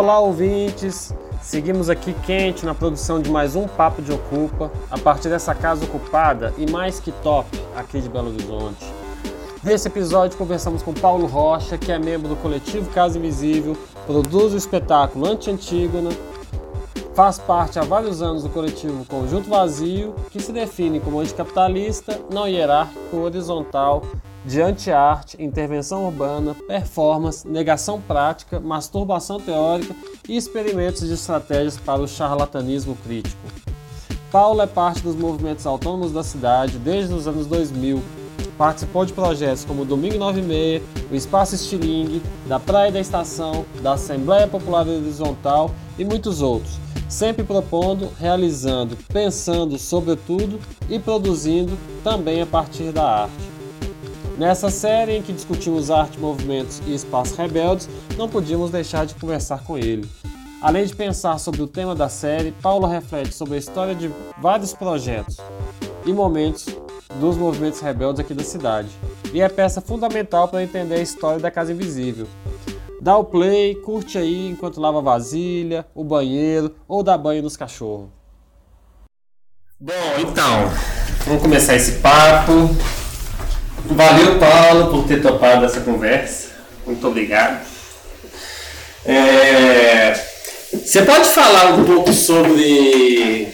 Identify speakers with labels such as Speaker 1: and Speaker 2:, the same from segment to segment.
Speaker 1: Olá, ouvintes! Seguimos aqui quente na produção de mais um Papo de Ocupa, a partir dessa casa ocupada e mais que top aqui de Belo Horizonte. Nesse episódio conversamos com Paulo Rocha, que é membro do coletivo Casa Invisível, produz o espetáculo Anti-Antígona, faz parte há vários anos do coletivo Conjunto Vazio, que se define como anticapitalista, não hierárquico, horizontal de anti-arte, intervenção urbana, performance, negação prática, masturbação teórica e experimentos de estratégias para o charlatanismo crítico. Paulo é parte dos movimentos autônomos da cidade desde os anos 2000. Participou de projetos como Domingo 96, o Espaço Estilingue, da Praia da Estação, da Assembleia Popular Horizontal e muitos outros, sempre propondo, realizando, pensando sobretudo e produzindo também a partir da arte. Nessa série em que discutimos arte, movimentos e espaços rebeldes, não podíamos deixar de conversar com ele. Além de pensar sobre o tema da série, Paulo reflete sobre a história de vários projetos e momentos dos movimentos rebeldes aqui da cidade. E é peça fundamental para entender a história da Casa Invisível. Dá o play, curte aí enquanto lava a vasilha, o banheiro ou dá banho nos cachorros. Bom, então, vamos começar esse papo. Valeu, Paulo, por ter topado essa conversa. Muito obrigado. É, você pode falar um pouco sobre.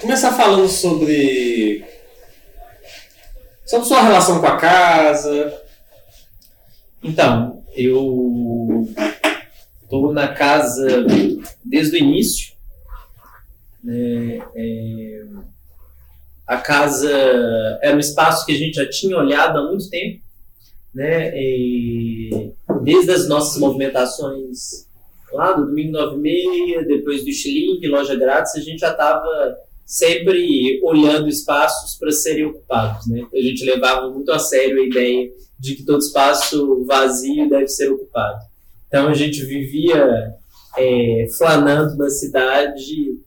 Speaker 1: Começar falando sobre. Sobre sua relação com a casa.
Speaker 2: Então, eu estou na casa desde o início. Né, é, a casa era um espaço que a gente já tinha olhado há muito tempo, né? E desde as nossas movimentações lá do Domingo 96, depois do Xiling, Loja Grátis, a gente já estava sempre olhando espaços para serem ocupados, né? A gente levava muito a sério a ideia de que todo espaço vazio deve ser ocupado. Então a gente vivia é, flanando na cidade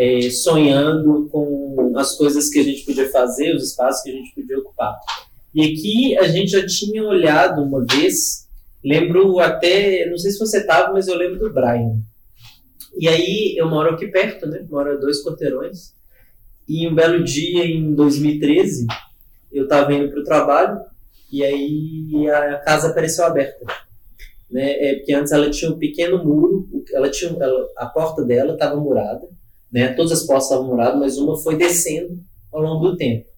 Speaker 2: é, sonhando com as coisas que a gente podia fazer, os espaços que a gente podia ocupar. E aqui a gente já tinha olhado uma vez, lembro até, não sei se você estava, mas eu lembro do Brian. E aí eu moro aqui perto, né? Moro a dois quarteirões. E um belo dia em 2013, eu estava indo para o trabalho e aí a casa apareceu aberta. Né? É, porque antes ela tinha um pequeno muro, ela tinha, ela, a porta dela estava murada né? Todas as portas estavam muradas, mas uma foi descendo ao longo do tempo.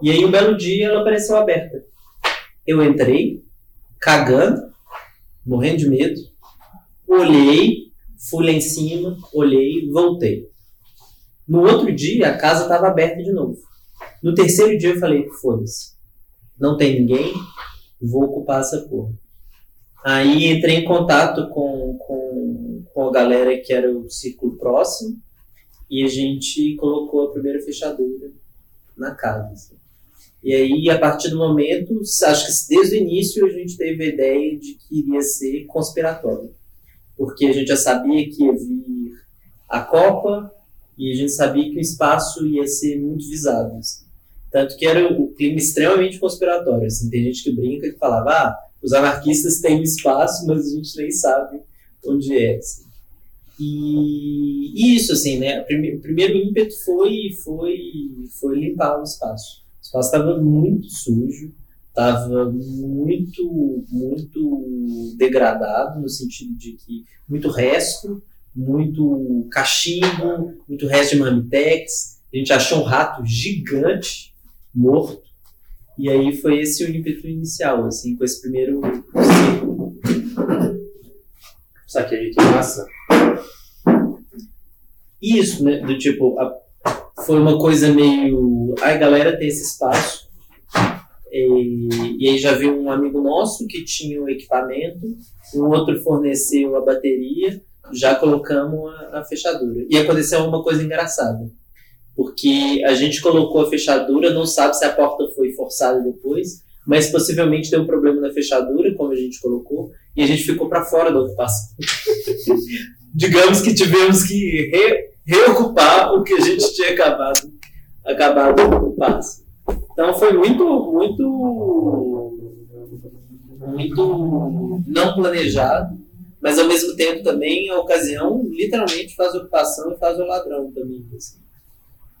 Speaker 2: E aí, um belo dia, ela apareceu aberta. Eu entrei, cagando, morrendo de medo, olhei, fui lá em cima, olhei, voltei. No outro dia, a casa estava aberta de novo. No terceiro dia, eu falei: foda-se, não tem ninguém, vou ocupar essa porra. Aí entrei em contato com, com, com a galera que era o círculo próximo e a gente colocou a primeira fechadura na casa. Assim. E aí, a partir do momento, acho que desde o início a gente teve a ideia de que iria ser conspiratório. Porque a gente já sabia que ia vir a Copa e a gente sabia que o espaço ia ser muito visado. Assim. Tanto que era o clima extremamente conspiratório. Assim. Tem gente que brinca e falava, ah, os anarquistas têm espaço, mas a gente nem sabe onde é. Assim. E isso, assim, né? O primeiro ímpeto foi, foi, foi limpar o espaço. O espaço estava muito sujo, estava muito, muito degradado, no sentido de que muito resto, muito cachimbo, muito resto de marmitex. A gente achou um rato gigante morto e aí foi esse o ímpeto inicial, assim, com esse primeiro.
Speaker 1: Saquei, que massa.
Speaker 2: Isso, né? Do tipo, a, foi uma coisa meio. Ai, galera, tem esse espaço. E, e aí já viu um amigo nosso que tinha o equipamento, um outro forneceu a bateria, já colocamos a, a fechadura. E aconteceu uma coisa engraçada porque a gente colocou a fechadura, não sabe se a porta foi forçada depois, mas possivelmente deu um problema na fechadura, como a gente colocou, e a gente ficou para fora da ocupação. Digamos que tivemos que re, reocupar o que a gente tinha acabado, acabado de ocupar. Então foi muito, muito, muito não planejado, Mas ao mesmo tempo também a ocasião literalmente faz ocupação e faz o ladrão também. Assim.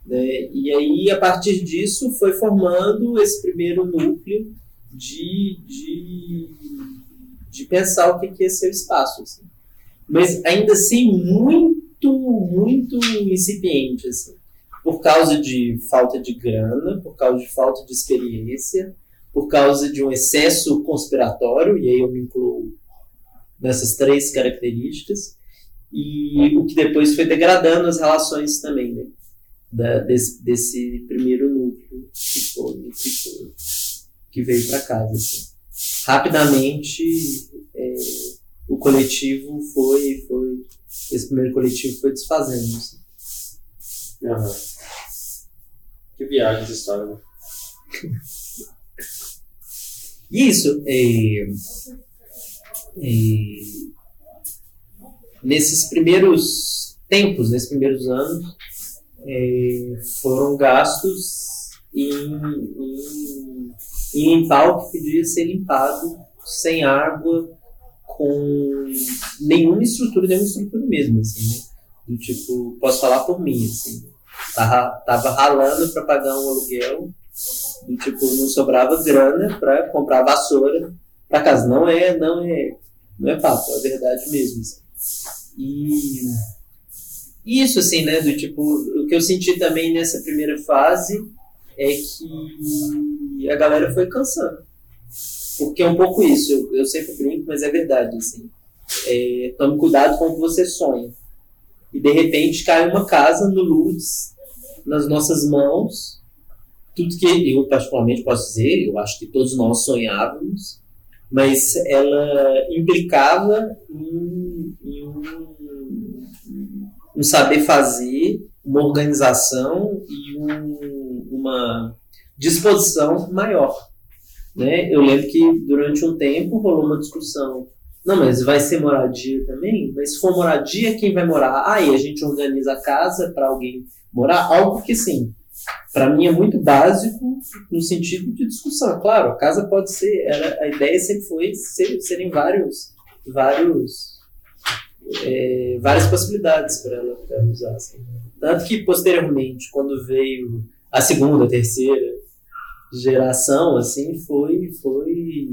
Speaker 2: Né? E aí, a partir disso, foi formando esse primeiro núcleo de, de, de pensar o que é ser o espaço. Assim. Mas ainda assim, muito, muito incipiente. Assim. Por causa de falta de grana, por causa de falta de experiência, por causa de um excesso conspiratório, e aí eu me incluo nessas três características, e o que depois foi degradando as relações também, né? Da, desse, desse primeiro núcleo que, foi, que, foi, que veio para casa. Assim. Rapidamente, é, o coletivo foi, foi. Esse primeiro coletivo foi desfazendo. Assim.
Speaker 1: Uhum. Que viagem de história, né?
Speaker 2: Isso. É, é, nesses primeiros tempos, nesses primeiros anos, é, foram gastos em, em, em limpar o que podia ser limpado sem água, com nenhuma estrutura, nenhuma estrutura mesmo, assim, né? Do tipo, posso falar por mim, assim. Tava, tava ralando para pagar um aluguel, do tipo, não sobrava grana para comprar vassoura para casa. Não é, não é, não é papo, é verdade mesmo. Assim. E isso, assim, né? Do tipo, o que eu senti também nessa primeira fase é que a galera foi cansando. Porque é um pouco isso, eu, eu sempre brinco, mas é verdade, assim. É, tome cuidado com o que você sonha. E de repente cai uma casa no Lourdes, nas nossas mãos. Tudo que eu particularmente posso dizer, eu acho que todos nós sonhávamos, mas ela implicava em, em um, um, saber fazer, uma organização e um, uma disposição maior. Né? Eu lembro que durante um tempo rolou uma discussão. Não, mas vai ser moradia também? Mas se for moradia, quem vai morar? Aí ah, a gente organiza a casa para alguém morar. Algo que sim, para mim é muito básico no sentido de discussão. Claro, a casa pode ser, era, a ideia sempre foi ser, serem vários, vários, é, várias possibilidades para ela, ela usar. Assim. Tanto que posteriormente, quando veio a segunda, a terceira geração, assim, foi, foi,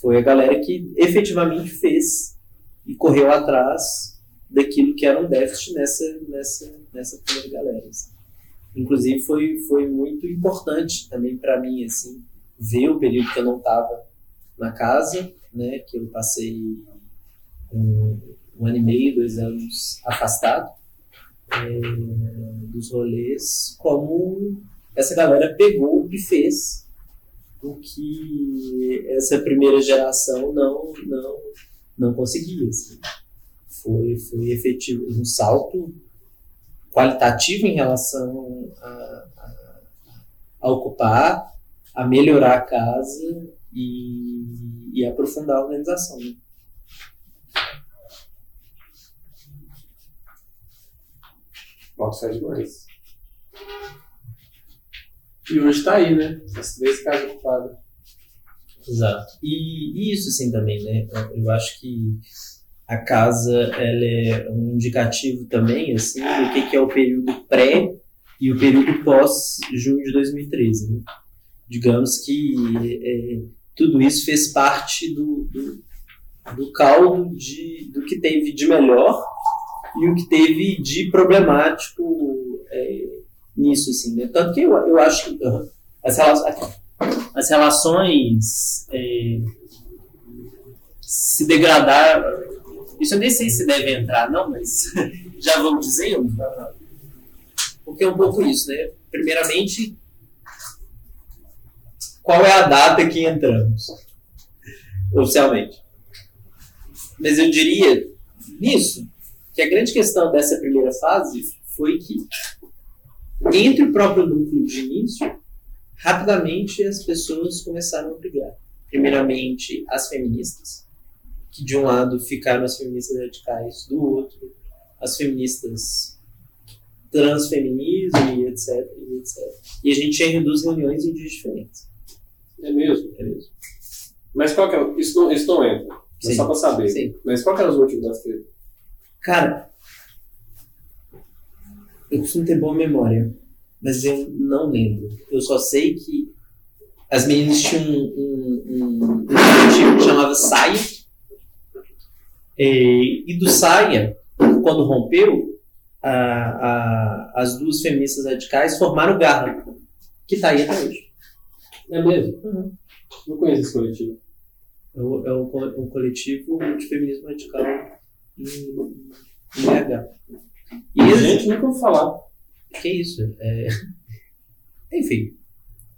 Speaker 2: foi a galera que efetivamente fez e correu atrás daquilo que era um déficit nessa, nessa, nessa primeira galera. Assim. Inclusive foi, foi muito importante também para mim assim ver o período que eu não estava na casa, né, que eu passei um, um, ano e meio, dois anos afastado é, dos rolês, como essa galera pegou e fez o que essa primeira geração não não não conseguia. Assim. Foi foi efetivo um salto qualitativo em relação a, a, a ocupar, a melhorar a casa e, e aprofundar a organização. Né?
Speaker 1: Nossa, é demais. E hoje está aí, né? As três casas ocupadas.
Speaker 2: Exato. E, e, isso, assim, também, né? Eu acho que a casa ela é um indicativo também assim do que, que é o período pré e o período pós junho de 2013 né? digamos que é, tudo isso fez parte do, do, do, caldo de, do que teve de melhor e o que teve de problemático é, nisso assim né? tanto que eu, eu acho que as relações, as relações é, se degradaram isso eu nem sei se deve entrar, não, mas já vamos dizendo. Porque é um pouco isso, né? Primeiramente, qual é a data que entramos? Oficialmente. Mas eu diria nisso que a grande questão dessa primeira fase foi que, entre o próprio núcleo de início, rapidamente as pessoas começaram a brigar. Primeiramente, as feministas, que de um lado ficaram as feministas radicais, do outro as feministas transfeminismo e etc, e etc. E a gente tinha duas reuniões em dias diferentes.
Speaker 1: É mesmo?
Speaker 2: É mesmo.
Speaker 1: Mas qual que é? Isso não, isso não entra. Sim. Só pra saber.
Speaker 2: Sim.
Speaker 1: Mas qual que era os motivos das tretas?
Speaker 2: Cara, eu costumo ter boa memória, mas eu não lembro. Eu só sei que as meninas tinham um, um, um, um coletivo que chamava Saia. E, e do Saia, quando rompeu, a, a, as duas feministas radicais formaram o Garra, que está aí até hoje.
Speaker 1: É mesmo? Uhum. Não conheço esse coletivo.
Speaker 2: É um, é um coletivo de feminismo radical em, em BH.
Speaker 1: E a gente nunca ouviu falar.
Speaker 2: Que isso? É... Enfim.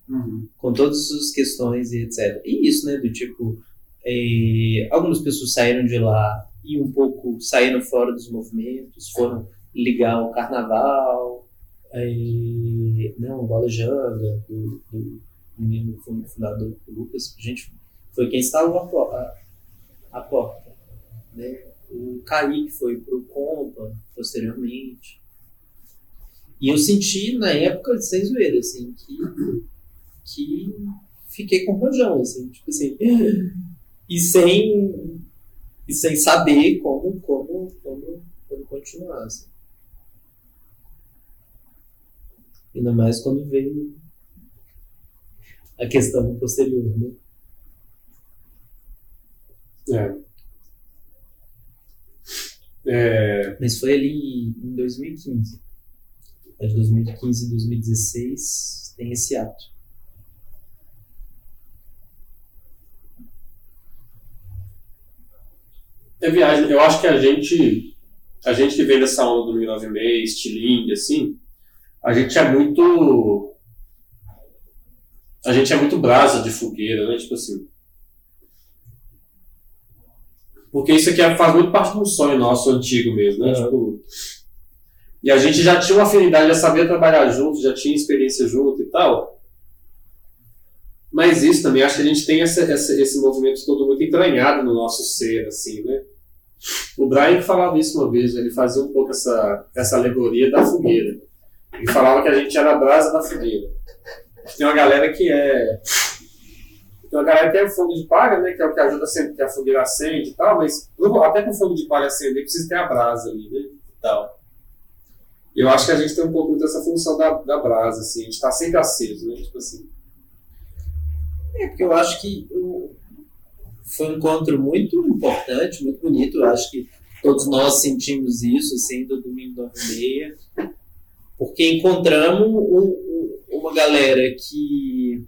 Speaker 2: Uhum. Com todas as questões e etc. E isso, né? Do tipo. É... Algumas pessoas saíram de lá e um pouco saíram fora dos movimentos, foram ligar o carnaval. É... Não, o Bola Janga, do, do menino fundador do Lucas. A gente foi quem instalou a, a, a porta. Né? O Kaique foi pro Compa posteriormente. E eu senti na época, sem zoeira, assim, que, que fiquei com rojão, assim, tipo assim, e sem, e sem saber como, como, como, como continuar, assim. Ainda mais quando veio a questão posterior, né?
Speaker 1: É. É...
Speaker 2: Mas foi ali em 2015. É de 2015 e 2016 tem esse ato.
Speaker 1: É viagem. Eu acho que a gente, a gente que vem dessa onda do 1906, estilingue, assim, a gente é muito. A gente é muito brasa de fogueira, né? Tipo assim. Porque isso aqui faz muito parte de um sonho nosso antigo mesmo, né? Tipo, e a gente já tinha uma afinidade, já sabia trabalhar junto, já tinha experiência junto e tal. Mas isso também, acho que a gente tem essa, essa, esse movimento todo muito entranhado no nosso ser, assim, né? O Brian falava isso uma vez, ele fazia um pouco essa, essa alegoria da fogueira. Ele falava que a gente era a brasa da fogueira. Tem uma galera que é tem uma galera que o fogo de palha, né? Que é o que ajuda sempre que a fogueira acende e tal, mas até o fogo de palha acender precisa ter a brasa ali, né? E tal. Eu acho que a gente tem um pouco dessa função da, da brasa, assim, a gente está sempre aceso, né? Tipo assim.
Speaker 2: É, porque eu acho que foi um encontro muito importante, muito bonito. Eu acho que todos nós sentimos isso, assim, do domingo da meia, porque encontramos um, uma galera que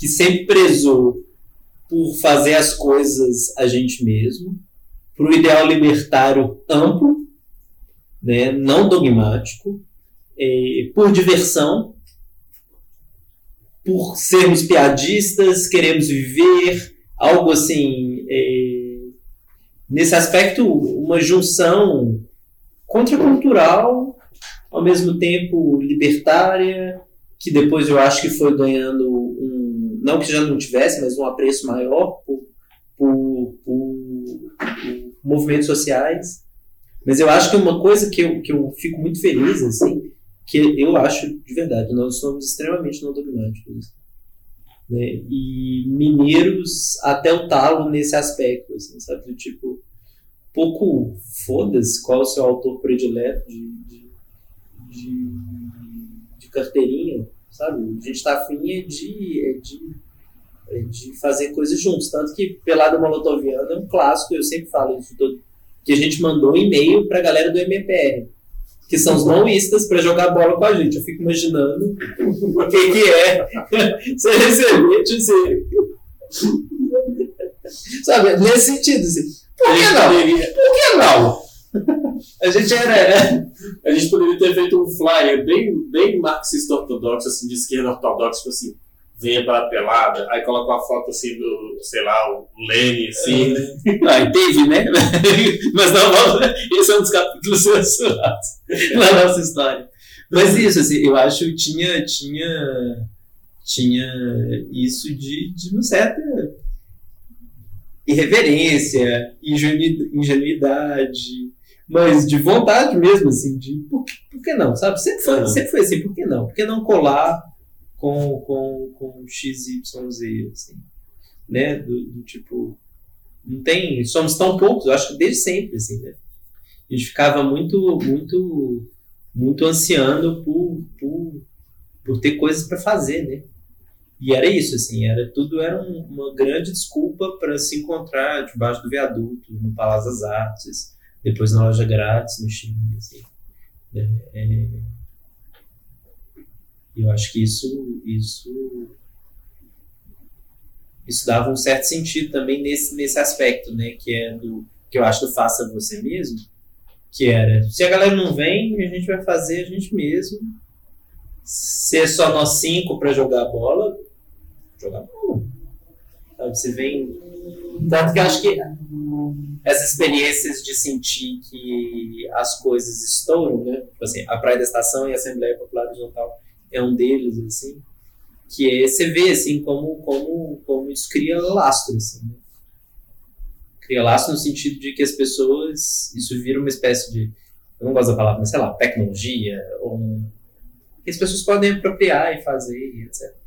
Speaker 2: que sempre prezou por fazer as coisas a gente mesmo, para o ideal libertário amplo, né, não dogmático, por diversão, por sermos piadistas, queremos viver, algo assim. Nesse aspecto, uma junção contracultural, ao mesmo tempo libertária, que depois eu acho que foi ganhando não que já não tivesse, mas um apreço maior por, por, por, por movimentos sociais. Mas eu acho que uma coisa que eu, que eu fico muito feliz, assim, que eu acho de verdade, nós somos extremamente não dogmáticos. Né? E mineiros até o talo nesse aspecto, assim, sabe? Do tipo, pouco foda-se qual é o seu autor predileto de, de, de, de carteirinha sabe? A gente está afim é de, é de, é de fazer coisas juntos. Tanto que Pelada Molotoviana é um clássico, eu sempre falo isso, todo, que a gente mandou um e-mail para a galera do MPR, que são os maoístas, para jogar bola com a gente. Eu fico imaginando o que, que é você receber, dizer. Sabe, nesse sentido, assim, por que não? Por que não?
Speaker 1: A gente era. A gente poderia ter feito um flyer bem, bem marxista ortodoxo, assim, de esquerda ortodoxa, tipo assim, venha para a pelada, aí coloca uma foto assim do, sei lá, o Lênin, assim.
Speaker 2: É. Ah, teve, né? Mas não, esse é um dos capítulos censurados na nossa história. Mas isso, assim, eu acho que tinha, tinha, tinha isso de, de uma certa irreverência, ingenuidade, mas de vontade mesmo, assim, de por que, por que não, sabe? Sempre foi, sempre foi assim, por que não? Por que não colar com, com, com XYZ, assim, né? Do, do tipo, Não tem, somos tão poucos, eu acho que desde sempre, assim, né? A gente ficava muito, muito, muito ansiando por, por, por ter coisas para fazer, né? E era isso, assim, era tudo era um, uma grande desculpa para se encontrar debaixo do viaduto, no Palácio das Artes, depois na loja grátis, no Chile, assim. É, é, eu acho que isso, isso, isso dava um certo sentido também nesse, nesse aspecto, né, que é do que eu acho do faça você mesmo, que era se a galera não vem, a gente vai fazer a gente mesmo. Se é só nós cinco para jogar bola, jogar bola. Sabe, você vem. Tanto que eu acho que essas experiências de sentir que as coisas estouram, né? Tipo assim, a Praia da Estação e a Assembleia Popular Horizontal é um deles, assim. Que é, você vê, assim, como, como, como isso cria lastro, assim, né? Cria lastro no sentido de que as pessoas... Isso vira uma espécie de... Eu não gosto da palavra, mas sei lá, tecnologia, ou um, que as pessoas podem apropriar e fazer, etc.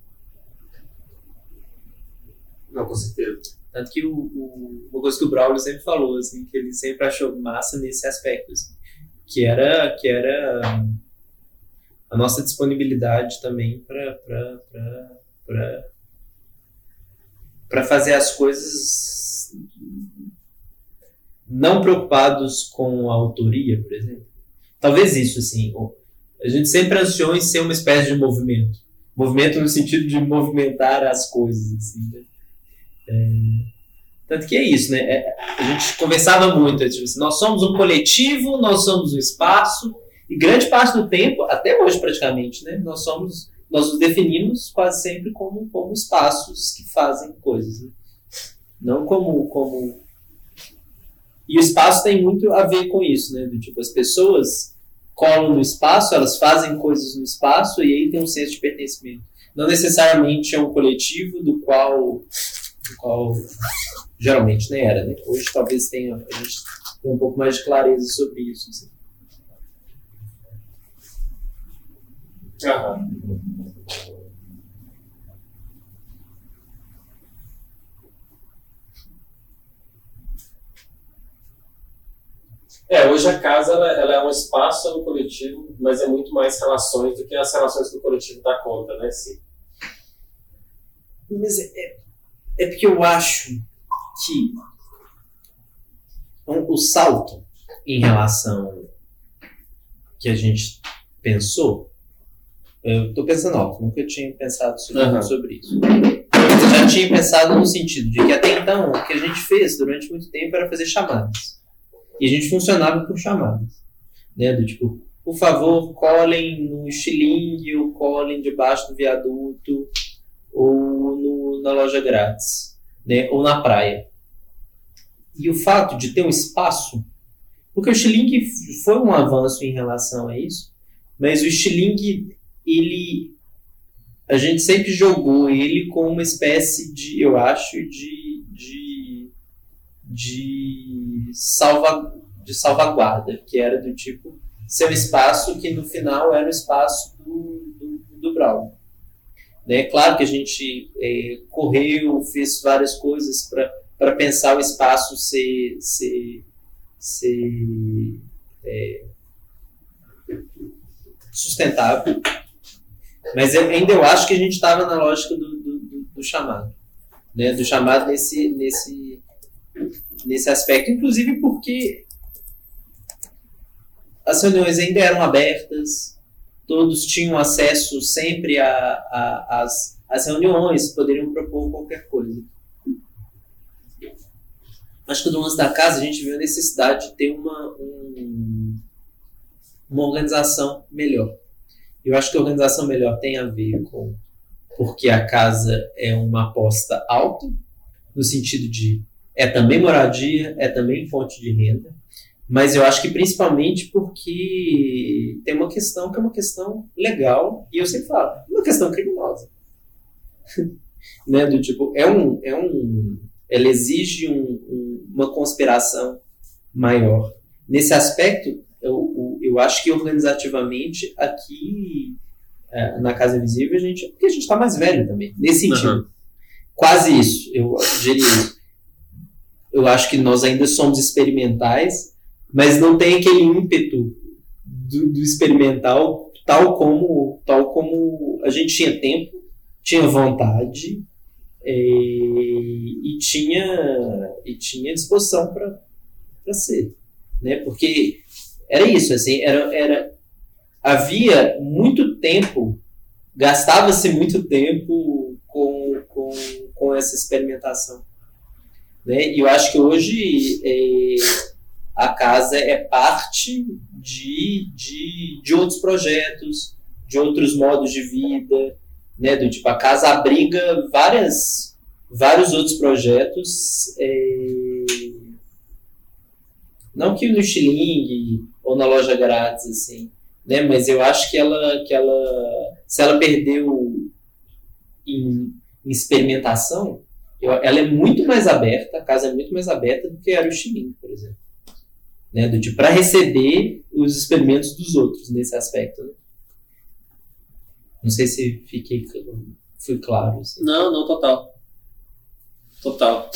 Speaker 1: Não, com certeza.
Speaker 2: Tanto que o, o, uma coisa que o Braulio sempre falou, assim, que ele sempre achou massa nesse aspecto, assim, que era, que era a nossa disponibilidade também para para fazer as coisas não preocupados com a autoria, por exemplo. Talvez isso, assim, a gente sempre ansiou em ser uma espécie de movimento. Movimento no sentido de movimentar as coisas, assim, né? É, tanto que é isso, né? É, a gente conversava muito, tipo assim, nós somos um coletivo, nós somos um espaço, e grande parte do tempo, até hoje praticamente, né? Nós somos, nós nos definimos quase sempre como, como espaços que fazem coisas, né? Não como, como... E o espaço tem muito a ver com isso, né? Do tipo, as pessoas colam no espaço, elas fazem coisas no espaço e aí tem um senso de pertencimento. Não necessariamente é um coletivo do qual qual geralmente nem era, né? Hoje talvez tenha, a gente tenha um pouco mais de clareza sobre isso. Assim.
Speaker 1: É, hoje a casa ela, ela, é um espaço no coletivo, mas é muito mais relações do que as relações que o coletivo dá conta, né? Sim.
Speaker 2: Mas é, é porque eu acho que o salto em relação que a gente pensou, eu estou pensando alto, nunca tinha pensado sobre, uhum. sobre isso. Eu já tinha pensado no sentido de que até então o que a gente fez durante muito tempo era fazer chamadas. E a gente funcionava por chamadas. Né? Do tipo, por favor, colhem no estilingue ou colhem debaixo do viaduto ou na loja grátis, né? ou na praia. E o fato de ter um espaço, porque o Stiling foi um avanço em relação a isso, mas o Stiling, ele, a gente sempre jogou ele com uma espécie de, eu acho, de, de, de, salva, de salvaguarda, que era do tipo, ser um espaço que no final era o espaço do, do, do Brown. Né? Claro que a gente é, correu, fez várias coisas para pensar o espaço ser, ser, ser é, sustentável, mas ainda eu acho que a gente estava na lógica do, do, do, chamado, né? do chamado nesse, nesse, nesse aspecto, inclusive porque as reuniões ainda eram abertas, todos tinham acesso sempre às reuniões, poderiam propor qualquer coisa. Acho que no lance da casa a gente viu a necessidade de ter uma, um, uma organização melhor. Eu acho que a organização melhor tem a ver com porque a casa é uma aposta alta, no sentido de é também moradia, é também fonte de renda, mas eu acho que principalmente porque tem uma questão que é uma questão legal, e eu sempre falo, uma questão criminosa. né? Do tipo, é um. É um ela exige um, um, uma conspiração maior. Nesse aspecto, eu, eu acho que organizativamente aqui é, na Casa Invisível, a gente. Porque a gente está mais velho também, nesse sentido. Uhum. Quase isso, eu diria eu acho que nós ainda somos experimentais, mas não tem aquele ímpeto do, do experimental tal como, tal como a gente tinha tempo, tinha vontade é, e tinha, e tinha disposição para ser. Né? Porque era isso, assim, era, era, havia muito tempo, gastava-se muito tempo com, com, com essa experimentação. Né? E eu acho que hoje é, a casa é parte de, de, de outros projetos, de outros modos de vida, né? Do tipo, a casa abriga várias, vários outros projetos. É, não que no Estilingue ou na loja grátis, assim, né? Mas eu acho que ela, que ela se ela perdeu em, em experimentação, eu, ela é muito mais aberta, a casa é muito mais aberta do que era o Estilingue, por exemplo. Né? Do tipo, para receber os experimentos dos outros nesse aspecto. Né? Não sei se fiquei, fui claro. Assim.
Speaker 1: Não, não, total. Total.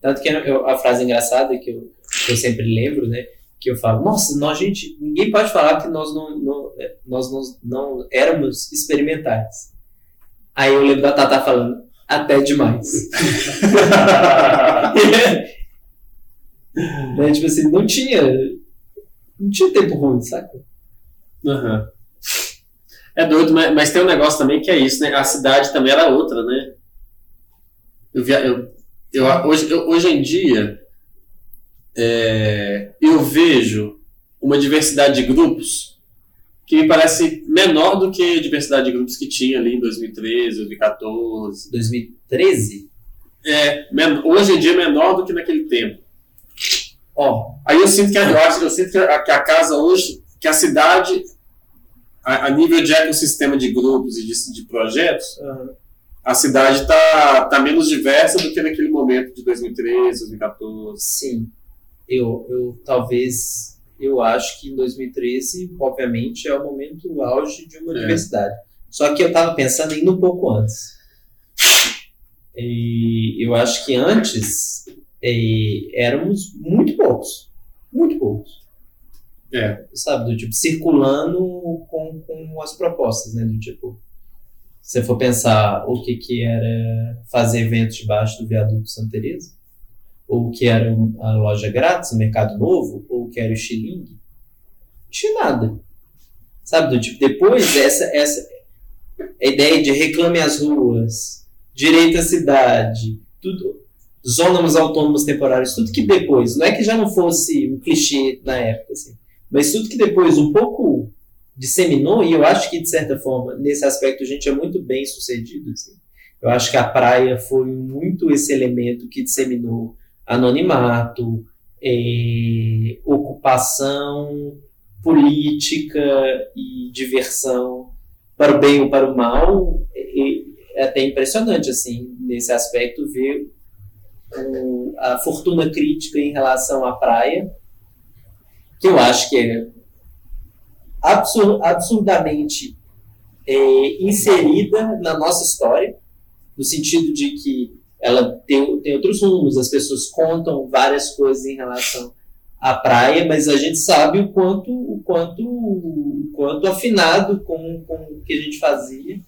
Speaker 2: Tanto que eu, a frase engraçada que eu, que eu sempre lembro, né? Que eu falo, nossa, nós, gente, ninguém pode falar que nós não, não nós não, não éramos experimentais. Aí eu lembro da Tata falando, até demais. né? Tipo assim, não tinha. Não tinha tempo ruim, saca?
Speaker 1: Uhum. É doido, mas, mas, tem um negócio também que é isso, né? A cidade também era outra, né? Eu, via, eu, eu, hoje, eu, hoje em dia, é, eu vejo uma diversidade de grupos que me parece menor do que a diversidade de grupos que tinha ali em 2013, 2014.
Speaker 2: 2013?
Speaker 1: É, hoje em dia é menor do que naquele tempo. Ó, aí eu sinto que a, eu, eu sinto que a, que a casa hoje, que a cidade, a, a, nível de ecossistema de grupos e de, de projetos, uhum. a cidade está tá menos diversa do que naquele momento de 2013, 2014.
Speaker 2: Sim. Eu, eu talvez, eu acho que em 2013, obviamente, é o momento auge de uma é. diversidade. Só que eu estava pensando em um pouco antes. E eu acho que antes e éramos muito poucos. Muito poucos.
Speaker 1: É.
Speaker 2: Sabe, do tipo, circulando com, com as propostas, né? Do tipo, se você for pensar o que, que era fazer eventos debaixo do viaduto Santa Teresa, ou o que era a loja grátis, o Mercado Novo, ou o que era o Xiling, não tinha nada. Sabe, do tipo, depois essa, essa a ideia de reclame as ruas, direito à cidade, tudo, zonas autônomas temporárias, tudo que depois, não é que já não fosse um clichê na época, assim, mas tudo que depois um pouco disseminou, e eu acho que de certa forma, nesse aspecto, a gente é muito bem sucedido. Assim. Eu acho que a praia foi muito esse elemento que disseminou anonimato, é, ocupação política e diversão para o bem ou para o mal. É, é até impressionante, assim, nesse aspecto, ver a fortuna crítica em relação à praia, que eu acho que é absur absurdamente é, inserida na nossa história, no sentido de que ela tem, tem outros rumos, as pessoas contam várias coisas em relação à praia, mas a gente sabe o quanto, o quanto, o quanto afinado com, com o que a gente fazia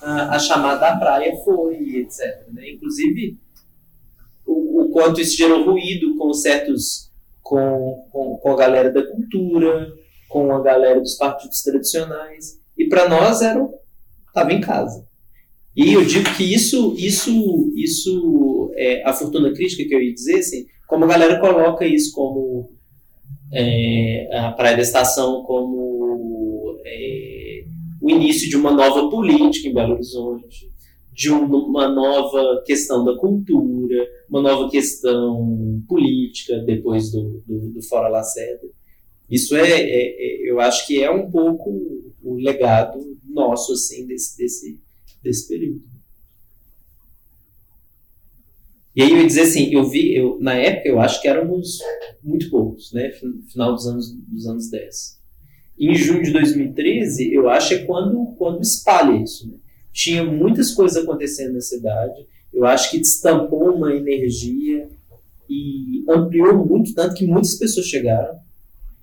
Speaker 2: a, a chamada à praia foi, etc. Né? Inclusive, o, o quanto isso gerou ruído com certos com, com, com a galera da cultura, com a galera dos partidos tradicionais. E para nós era estava em casa. E eu digo que isso, isso, isso é a fortuna crítica que eu ia dizer, assim, como a galera coloca isso como é, a Praia da Estação como é, o início de uma nova política em Belo Horizonte, de uma nova questão da cultura, uma nova questão política depois do, do, do Fora Lacerda. Isso é, é, é, eu acho que é um pouco o legado nosso, assim, desse, desse, desse período. E aí eu ia dizer assim, eu vi, eu, na época eu acho que éramos muito poucos, né, final dos anos, dos anos 10. Em junho de 2013, eu acho é quando, quando espalha isso, né? Tinha muitas coisas acontecendo na cidade. Eu acho que destampou uma energia e, ampliou muito, tanto que muitas pessoas chegaram,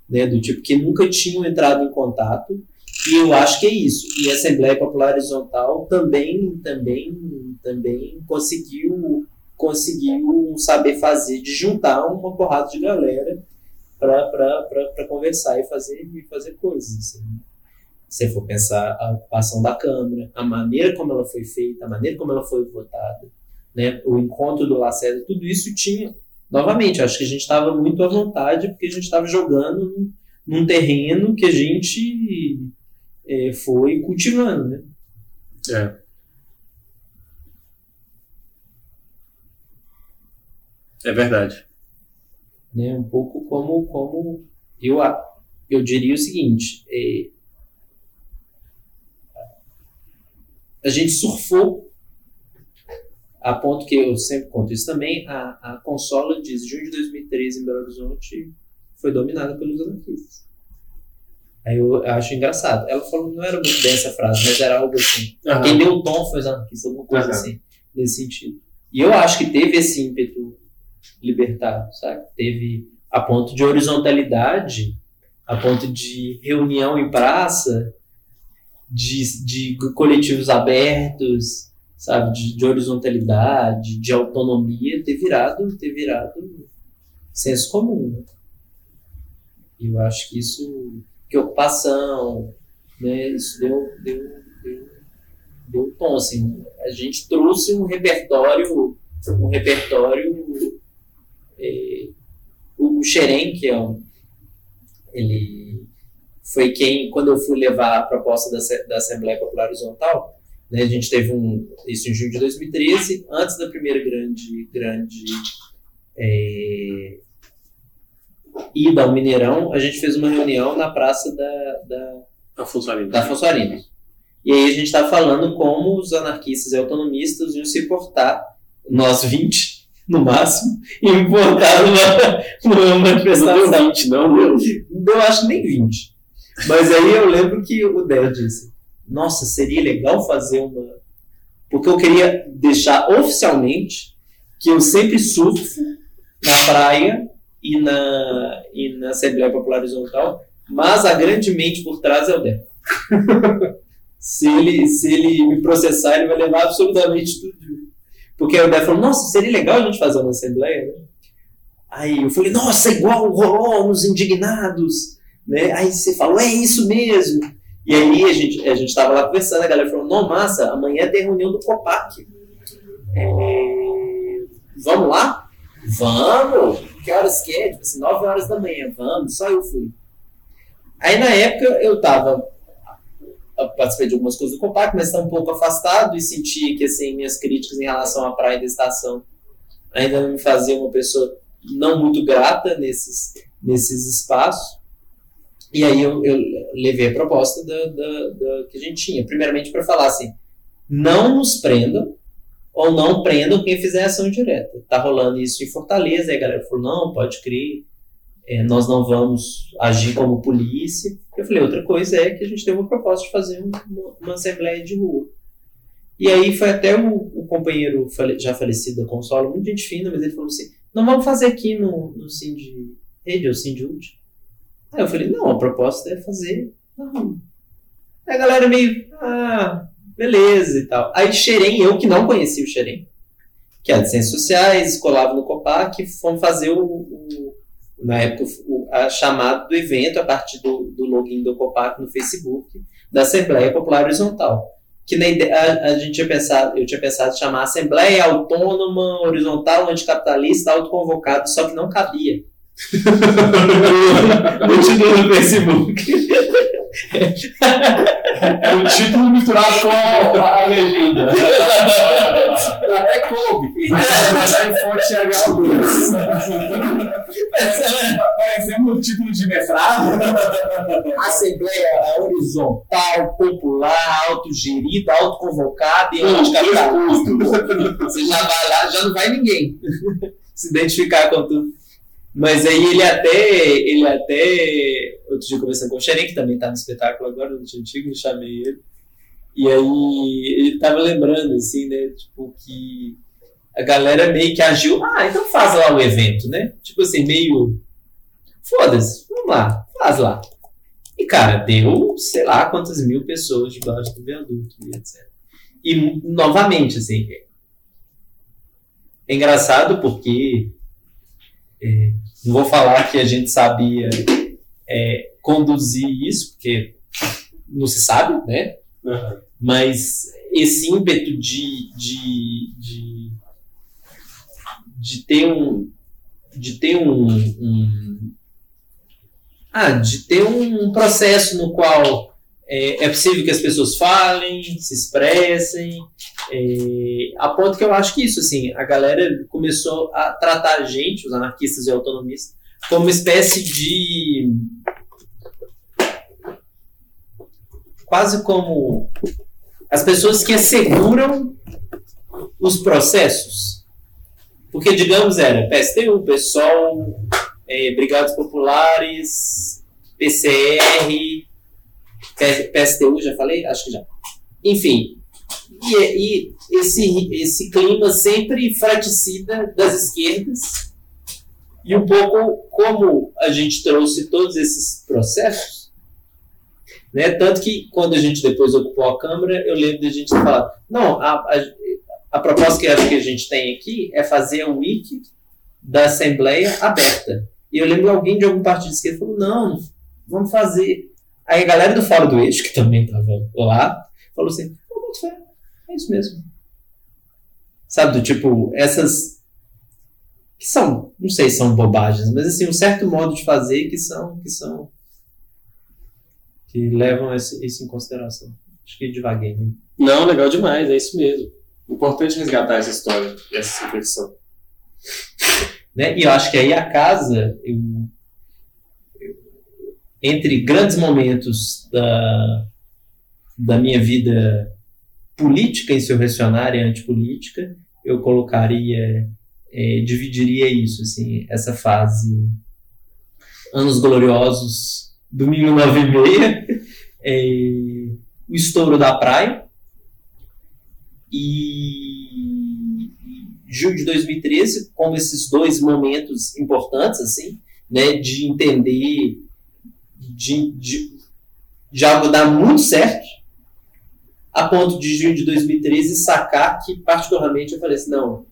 Speaker 2: né, do tipo que nunca tinham entrado em contato, e eu acho que é isso. E a Assembleia Popular Horizontal também, também, também conseguiu, conseguiu saber fazer, de juntar uma porrada de galera para conversar e fazer, e fazer coisas. Assim. Se for pensar a ocupação da Câmara, a maneira como ela foi feita, a maneira como ela foi votada, né, o encontro do Lacerda, tudo isso tinha. Novamente, acho que a gente estava muito à vontade porque a gente estava jogando num, num, terreno que a gente é, foi cultivando. Né?
Speaker 1: É. É verdade.
Speaker 2: Né? Um pouco como, como eu, eu diria o seguinte: é, a gente surfou a ponto que eu sempre conto isso também, a, a consola de junho de 2013 em Belo Horizonte foi dominada pelos anarquistas. Aí eu, eu acho engraçado. Ela falou, não era muito bem essa frase, mas era algo assim. Uhum. Quem deu o tom foi os anarquistas, alguma coisa uhum. assim, nesse sentido. E eu acho que teve esse ímpeto libertário, sabe? Teve a ponto de horizontalidade, a ponto de reunião em praça, de, de coletivos abertos, sabe, de, de, horizontalidade, de autonomia, ter virado, ter virado senso comum. Né? Eu acho que isso, que ocupação, né, isso deu, deu, deu, deu tom, assim, a gente trouxe um repertório, um repertório, é, o Xerém, que é um, ele foi quem, quando eu fui levar a proposta da, da Assembleia Popular Horizontal, né, a gente teve um, isso em junho de 2013, antes da primeira grande, grande é, ida ao Mineirão, a gente fez uma reunião na praça da, da,
Speaker 1: Afonso
Speaker 2: da Arinos. E aí a gente estava falando como os anarquistas e autonomistas iam se portar, nós 20, no máximo, e importar numa, numa manifestação.
Speaker 1: Não deu 20, não, deu.
Speaker 2: Eu acho que nem 20. Mas aí eu lembro que o Del disse: Nossa, seria legal fazer uma. Porque eu queria deixar oficialmente que eu sempre surfo na praia e na, e na Assembleia Popular Horizontal, mas a grande mente por trás é o Del. se, ele, se ele me processar, ele vai levar absolutamente tudo. Porque o Del falou: Nossa, seria legal a gente fazer uma Assembleia, né? Aí eu falei: Nossa, igual rolou nos Indignados né? Aí você falou, é isso mesmo. E aí a gente a estava lá conversando, a galera falou, não, massa, amanhã tem reunião do COPAC. É... Vamos lá? Vamos! Que horas que é? Tipo assim, 9 horas da manhã, vamos, só eu fui. Aí na época eu estava participei de algumas coisas do COPAC, mas estava um pouco afastado e senti que assim, minhas críticas em relação à praia da estação ainda me faziam uma pessoa não muito grata nesses, nesses espaços. E aí eu, eu levei a proposta da, da, da, que a gente tinha. Primeiramente para falar assim, não nos prendam ou não prendam quem fizer ação direta. Tá rolando isso em Fortaleza, aí a galera falou, não, pode crer, é, nós não vamos agir como polícia. Eu falei, outra coisa é que a gente teve uma proposta de fazer uma, uma assembleia de rua. E aí foi até o, o companheiro já falecido da Consolo, muito gente fina, mas ele falou assim, não vamos fazer aqui no, no Cindy Rede ou. Aí eu falei, não, a proposta é fazer Aí a galera meio, ah, beleza e tal. Aí Xerém, eu que não conhecia o Xerém, que é de Ciências Sociais, colava no Copac, fomos fazer o, o na época, o, a chamada do evento a partir do, do login do Copac no Facebook, da Assembleia Popular Horizontal. Que na ideia, a, a, gente tinha pensado, eu tinha pensado chamar Assembleia Autônoma Horizontal Anticapitalista Autoconvocado, só que não cabia o título no Facebook.
Speaker 1: É o título misturado com a, a legenda. Até coube. Mas aí fonte H2. Parecendo um título de mestrado.
Speaker 2: Assembleia horizontal, popular, autogerida, autoconvocada e anticapitalista. Você já vai lá, já não vai ninguém se identificar com tudo. Mas aí ele até, ele até, outro dia conversando com o Xerém, que também tá no espetáculo agora, no antigo, eu chamei ele. E aí ele tava lembrando, assim, né, tipo, que a galera meio que agiu, ah, então faz lá o evento, né? Tipo assim, meio. Foda-se, vamos lá, faz lá. E, cara, deu, sei lá, quantas mil pessoas debaixo do viaduto e etc. E, novamente, assim, é engraçado porque. É, não vou falar que a gente sabia é, conduzir isso, porque não se sabe, né? Uhum. Mas esse ímpeto de, de, de, de ter um. De ter um, um ah, de ter um processo no qual é, é, possível que as pessoas falem, se expressem, é, a ponto que eu acho que isso, assim, a galera começou a tratar a gente, os anarquistas e autonomistas, como uma espécie de quase como as pessoas que asseguram os processos. Porque, digamos, era PSTU, PSOL, é, Brigados Populares, PCR, PSTU, já falei? Acho que já. Enfim, e, e esse, esse clima sempre fraticida das esquerdas, e um pouco como a gente trouxe todos esses processos, né? Tanto que quando a gente depois ocupou a Câmara, eu lembro de a gente falar, não, a, a, a proposta que, acho que a gente tem aqui é fazer o wiki da Assembleia aberta. E eu lembro alguém de algum partido de esquerda falou, não, vamos fazer. Aí a galera do Fórum do Eixo, que também estava lá, falou assim, muito fé, é isso mesmo. Sabe, do tipo, essas que são, não sei se são bobagens, mas assim, um certo modo de fazer que são, que são que levam esse, isso em consideração. Acho que devaguei. Né?
Speaker 1: Não, legal demais, é isso mesmo. Importante resgatar essa história, essa reflexão.
Speaker 2: Né? E eu acho que aí a casa, eu, eu, entre grandes momentos da, da minha vida política, insurrecionária e antipolítica, eu colocaria, é, dividiria isso, assim, essa fase anos gloriosos nove e é, o estouro da praia e julho de 2013, como esses dois momentos importantes, assim, né, de entender de, de, de algo dar muito certo, a ponto de junho de 2013 sacar que, particularmente, eu falei assim, não,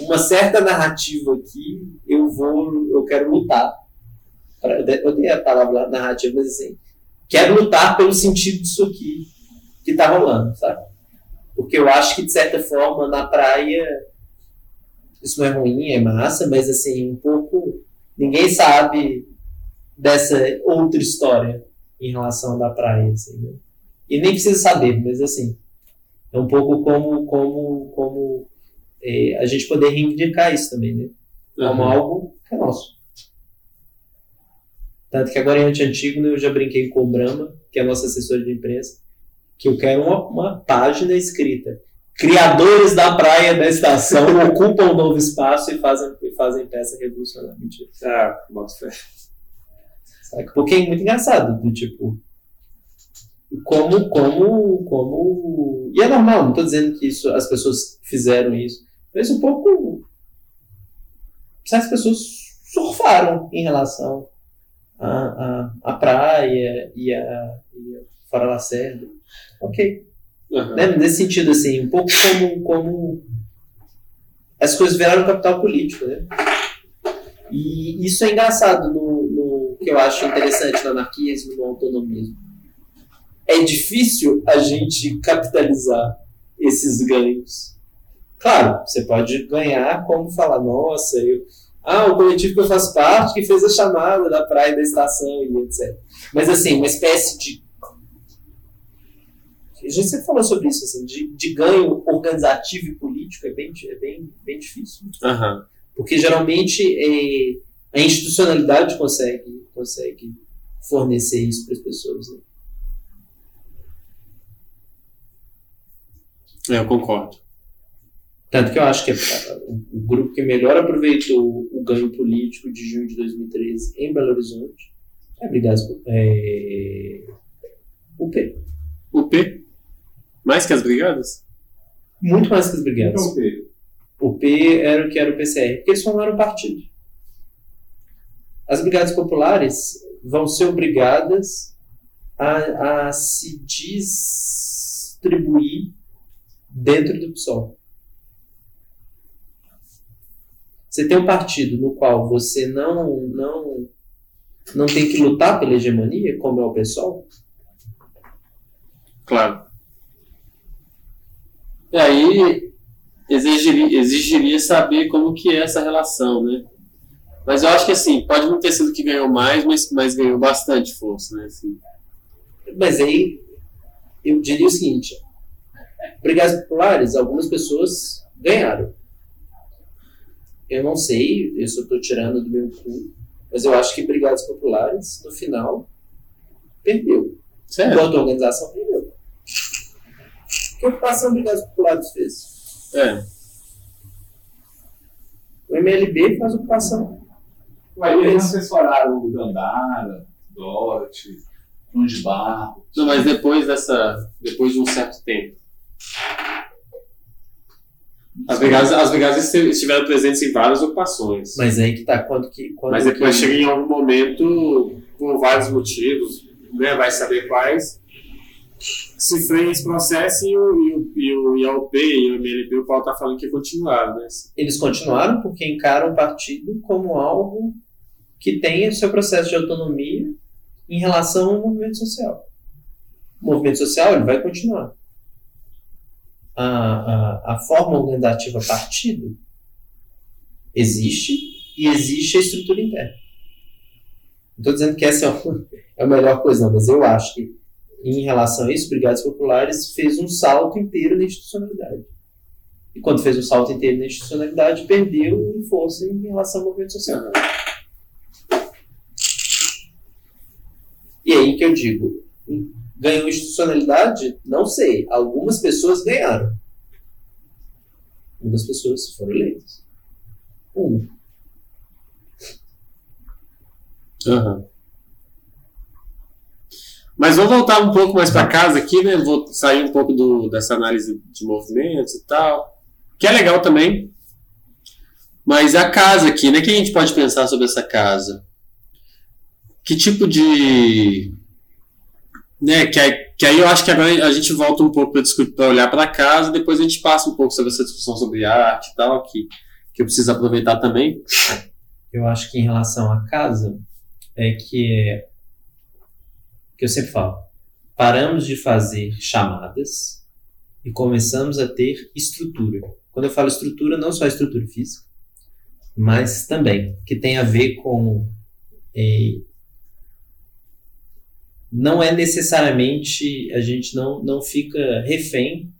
Speaker 2: uma certa narrativa aqui, eu vou, eu quero lutar eu odeio a palavra narrativa, mas assim, quero lutar pelo sentido disso aqui que está rolando, sabe? Porque eu acho que, de certa forma, na praia, isso não é ruim, é massa, mas assim, um pouco, ninguém sabe dessa outra história em relação da praia, assim, né? E nem precisa saber, mas assim, é um pouco como, como, como é, a gente poder reivindicar isso também, né? Como uhum. algo que é nosso. Tanto que agora em Anti-Antígono eu já brinquei com o Brahma, que é a nossa assessora de imprensa, que eu quero uma, uma página escrita. Criadores da praia da estação ocupam um novo espaço e fazem, e fazem peça revolucionária. Mentira.
Speaker 1: Ah, bota fé.
Speaker 2: Porque é muito engraçado, do tipo. Como, como, como. E é normal, não estou dizendo que isso, as pessoas fizeram isso. Mas um pouco. Certas pessoas surfaram em relação a, a, a praia e a, e a Fora Lacerda. Ok. Uhum. Né? Nesse sentido, assim, um pouco como, como as coisas viraram capital político, né? E isso é engraçado no, no que eu acho interessante no anarquismo, no autonomismo. É difícil a gente capitalizar esses ganhos. Claro, você pode ganhar como falar, nossa, eu, ah, o coletivo que eu faço parte que fez a chamada da praia da estação e etc. Mas assim, uma espécie de. A gente sempre falou sobre isso, assim, de, de ganho organizativo e político é bem, é bem, bem difícil.
Speaker 1: Uhum.
Speaker 2: Porque geralmente é, a institucionalidade consegue, consegue fornecer isso para as pessoas. Né?
Speaker 1: É, eu concordo.
Speaker 2: Tanto que eu acho que o grupo que melhor aproveitou o ganho político de junho de 2013 em Belo Horizonte é Brigadas é, UP.
Speaker 1: UP? Mais que as brigadas?
Speaker 2: Muito mais que as brigadas.
Speaker 1: UP.
Speaker 2: O P era o que era o PCR, porque eles formaram um partido. As brigadas populares vão ser obrigadas a, a se distribuir dentro do PSOL. Você tem um partido no qual você não, não, não tem que lutar pela hegemonia, como é o PSOL?
Speaker 1: Claro. E aí exigiria, exigiria saber como que é essa relação, né? Mas eu acho que assim, pode não ter sido que ganhou mais, mas, mas ganhou bastante força, né? Assim.
Speaker 2: Mas aí eu diria o seguinte: brigadas populares, algumas pessoas ganharam. Eu não sei, eu só estou tirando do meu cu, mas eu acho que brigadas populares, no final, perdeu.
Speaker 1: Certo.
Speaker 2: Enquanto organização, perdeu. Que ocupação brigadas populares fez?
Speaker 1: É.
Speaker 2: O MLB faz ocupação.
Speaker 3: Aí eles assessoraram o Gandara, Dorothy, João de Barro.
Speaker 1: Não, mas depois dessa. Depois de um certo tempo. As brigadas, as brigadas estiveram presentes em várias ocupações.
Speaker 2: Mas aí que tá, quando que. Quando
Speaker 1: Mas depois
Speaker 2: que...
Speaker 1: chega em algum momento, por vários motivos, né, vai saber quais, se freia esse processo e o, e o, e o IAOP e o MLP, o Paulo tá falando que continuaram, né?
Speaker 2: Eles continuaram porque encaram o partido como algo que tem o seu processo de autonomia em relação ao movimento social. O movimento social ele vai continuar. A, a, a forma organizativa partido existe e existe a estrutura interna. Não estou dizendo que essa é, o, é a melhor coisa, não, mas eu acho que, em relação a isso, Brigadas Populares fez um salto inteiro na institucionalidade. E quando fez um salto inteiro na institucionalidade, perdeu em força em relação ao movimento social. E aí que eu digo, ganhou institucionalidade? Não sei. Algumas pessoas ganharam. Algumas pessoas foram eleitas. Um.
Speaker 1: Uhum. Mas vamos voltar um pouco mais para casa aqui, né? Vou sair um pouco do, dessa análise de movimentos e tal, que é legal também. Mas a casa aqui, né? O que a gente pode pensar sobre essa casa? Que tipo de. Né, que, aí, que aí eu acho que agora a gente volta um pouco para olhar para casa, depois a gente passa um pouco sobre essa discussão sobre arte e tal, que, que eu preciso aproveitar também.
Speaker 2: Eu acho que em relação à casa, é que que eu sempre falo. Paramos de fazer chamadas e começamos a ter estrutura. Quando eu falo estrutura, não só estrutura física, mas também que tem a ver com é, não é necessariamente a gente não, não fica refém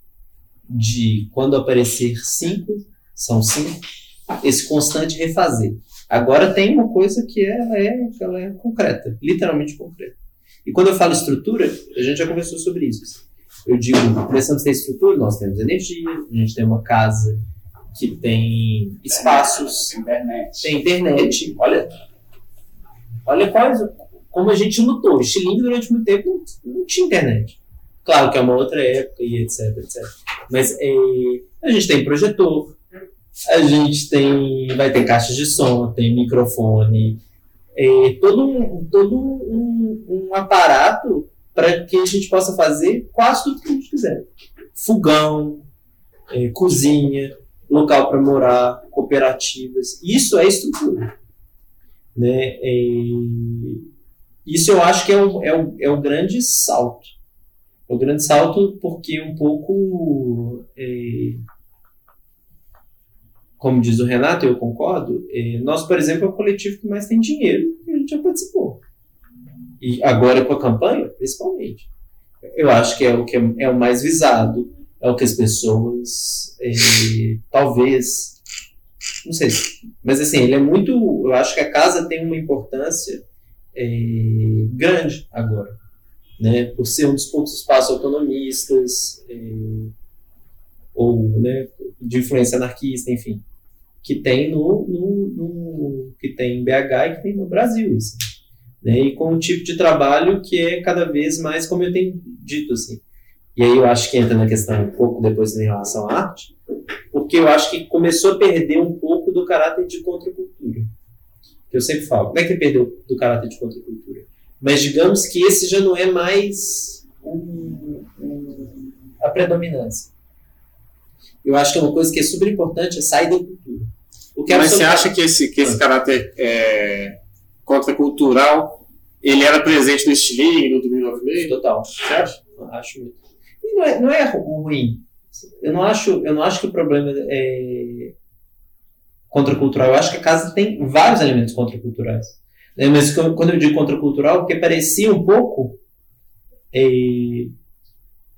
Speaker 2: de quando aparecer cinco, são cinco, esse constante refazer. Agora tem uma coisa que ela é, ela é concreta, literalmente concreta. E quando eu falo estrutura, a gente já conversou sobre isso. Eu digo, precisamos ter estrutura, nós temos energia, a gente tem uma casa que tem espaços,
Speaker 3: Internet.
Speaker 2: tem internet. Olha, olha quais, como a gente lutou. Estilingue durante muito tempo não, não tinha internet. Claro que é uma outra época e etc, etc. Mas é, a gente tem projetor, a gente tem, vai ter caixas de som, tem microfone, é, todo, um, todo um, um aparato para que a gente possa fazer quase tudo que a gente quiser. Fogão, é, cozinha, local para morar, cooperativas. Isso é estrutura. Né? É, isso eu acho que é o, é, o, é o grande salto. É o grande salto porque um pouco, é, como diz o Renato, eu concordo, é, nós, por exemplo, é o coletivo que mais tem dinheiro e a gente já participou. E agora com a campanha, principalmente. Eu acho que é o que é, é o mais visado, é o que as pessoas é, talvez não sei, mas assim, ele é muito, eu acho que a casa tem uma importância é, grande agora, né, por ser um dos poucos espaços autonomistas é, ou né, de influência anarquista, enfim, que tem no, no, no, que tem em BH e que tem no Brasil, assim, né, e com um tipo de trabalho que é cada vez mais, como eu tenho dito, assim, e aí eu acho que entra na questão um pouco depois em relação à arte, porque eu acho que começou a perder um pouco do caráter de contracultura. Eu sempre falo, como é que perdeu do caráter de contracultura? Mas digamos que esse já não é mais um, um, a predominância. Eu acho que é uma coisa que é super importante é sair da cultura.
Speaker 1: Mas você acha que esse, que esse caráter é, contracultural ele era presente no estilingue, no Domingo of May?
Speaker 2: Total. Você acha? Acho muito. E não é, não é ruim. Eu não acho, eu não acho que o problema é contracultural. Eu acho que a casa tem vários elementos contraculturais. Né? Mas quando eu digo contracultural, porque parecia um pouco. É,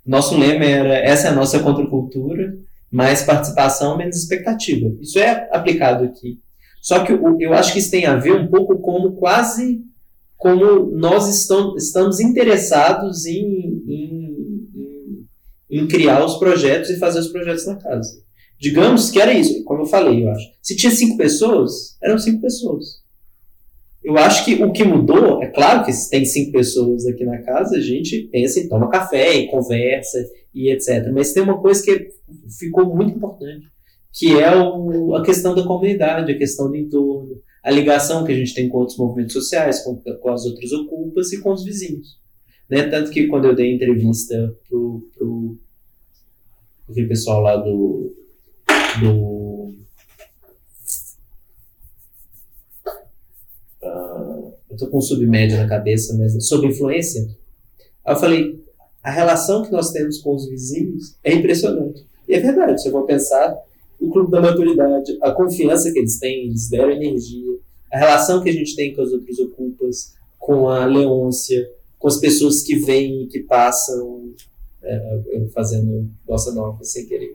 Speaker 2: nosso lema era: essa é a nossa contracultura, mais participação, menos expectativa. Isso é aplicado aqui. Só que eu, eu acho que isso tem a ver um pouco como quase como nós estamos, estamos interessados em, em, em, em criar os projetos e fazer os projetos na casa. Digamos que era isso, como eu falei, eu acho. Se tinha cinco pessoas, eram cinco pessoas. Eu acho que o que mudou, é claro que se tem cinco pessoas aqui na casa, a gente pensa e toma café e conversa e etc. Mas tem uma coisa que ficou muito importante, que é o, a questão da comunidade, a questão do entorno, a ligação que a gente tem com outros movimentos sociais, com, com as outras ocupas e com os vizinhos. Né? Tanto que quando eu dei entrevista pro, pro pessoal lá do, do uh, eu tô com um submédio na cabeça, mas sobre influência. Eu falei, a relação que nós temos com os vizinhos é impressionante. E é verdade, se eu vou pensar, o clube da maturidade, a confiança que eles têm, eles deram energia, a relação que a gente tem com as outras ocupas, com a Leôncia, com as pessoas que vêm e que passam, é, fazendo nossa nova sem querer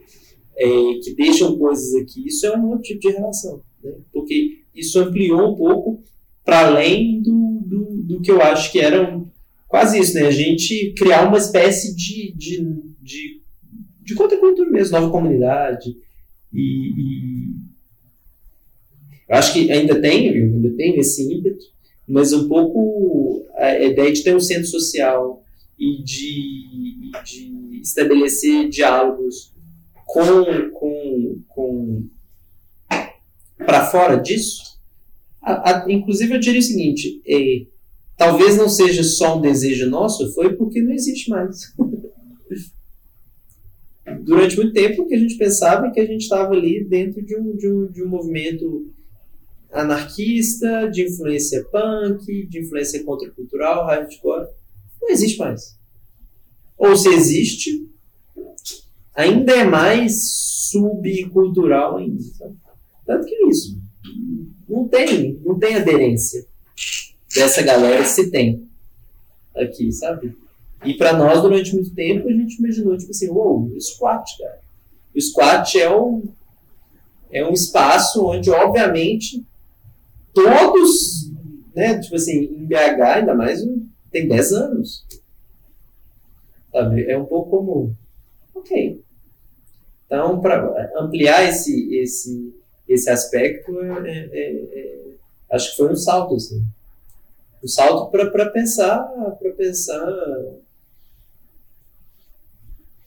Speaker 2: é, que deixam coisas aqui, isso é um outro tipo de relação. Né? Porque isso ampliou um pouco para além do, do, do, que eu acho que era quase isso, né? A gente criar uma espécie de, de, de, de contracultura mesmo, nova comunidade. E, e, eu acho que ainda tem, ainda tem esse ímpeto, mas um pouco a ideia de ter um centro social e de, de estabelecer diálogos com, com, com para fora disso, a, a, inclusive eu diria o seguinte, é, talvez não seja só um desejo nosso, foi porque não existe mais. Durante muito tempo que a gente pensava que a gente estava ali dentro de um, de, um, de um movimento anarquista, de influência punk, de influência contracultural, hardcore, não existe mais. Ou se existe, ainda é mais subcultural ainda. Sabe? Tanto que isso. Não tem, não tem aderência dessa galera, se tem aqui, sabe? E para nós, durante muito tempo, a gente imaginou, tipo assim, uou, o squat, cara. O squat é um, é um espaço onde, obviamente, todos, né, tipo assim, em BH, ainda mais, tem 10 anos. Sabe? É um pouco como, ok, então, para ampliar esse, esse, esse aspecto, é, é, é, acho que foi um salto, assim. Um salto para pensar, para pensar,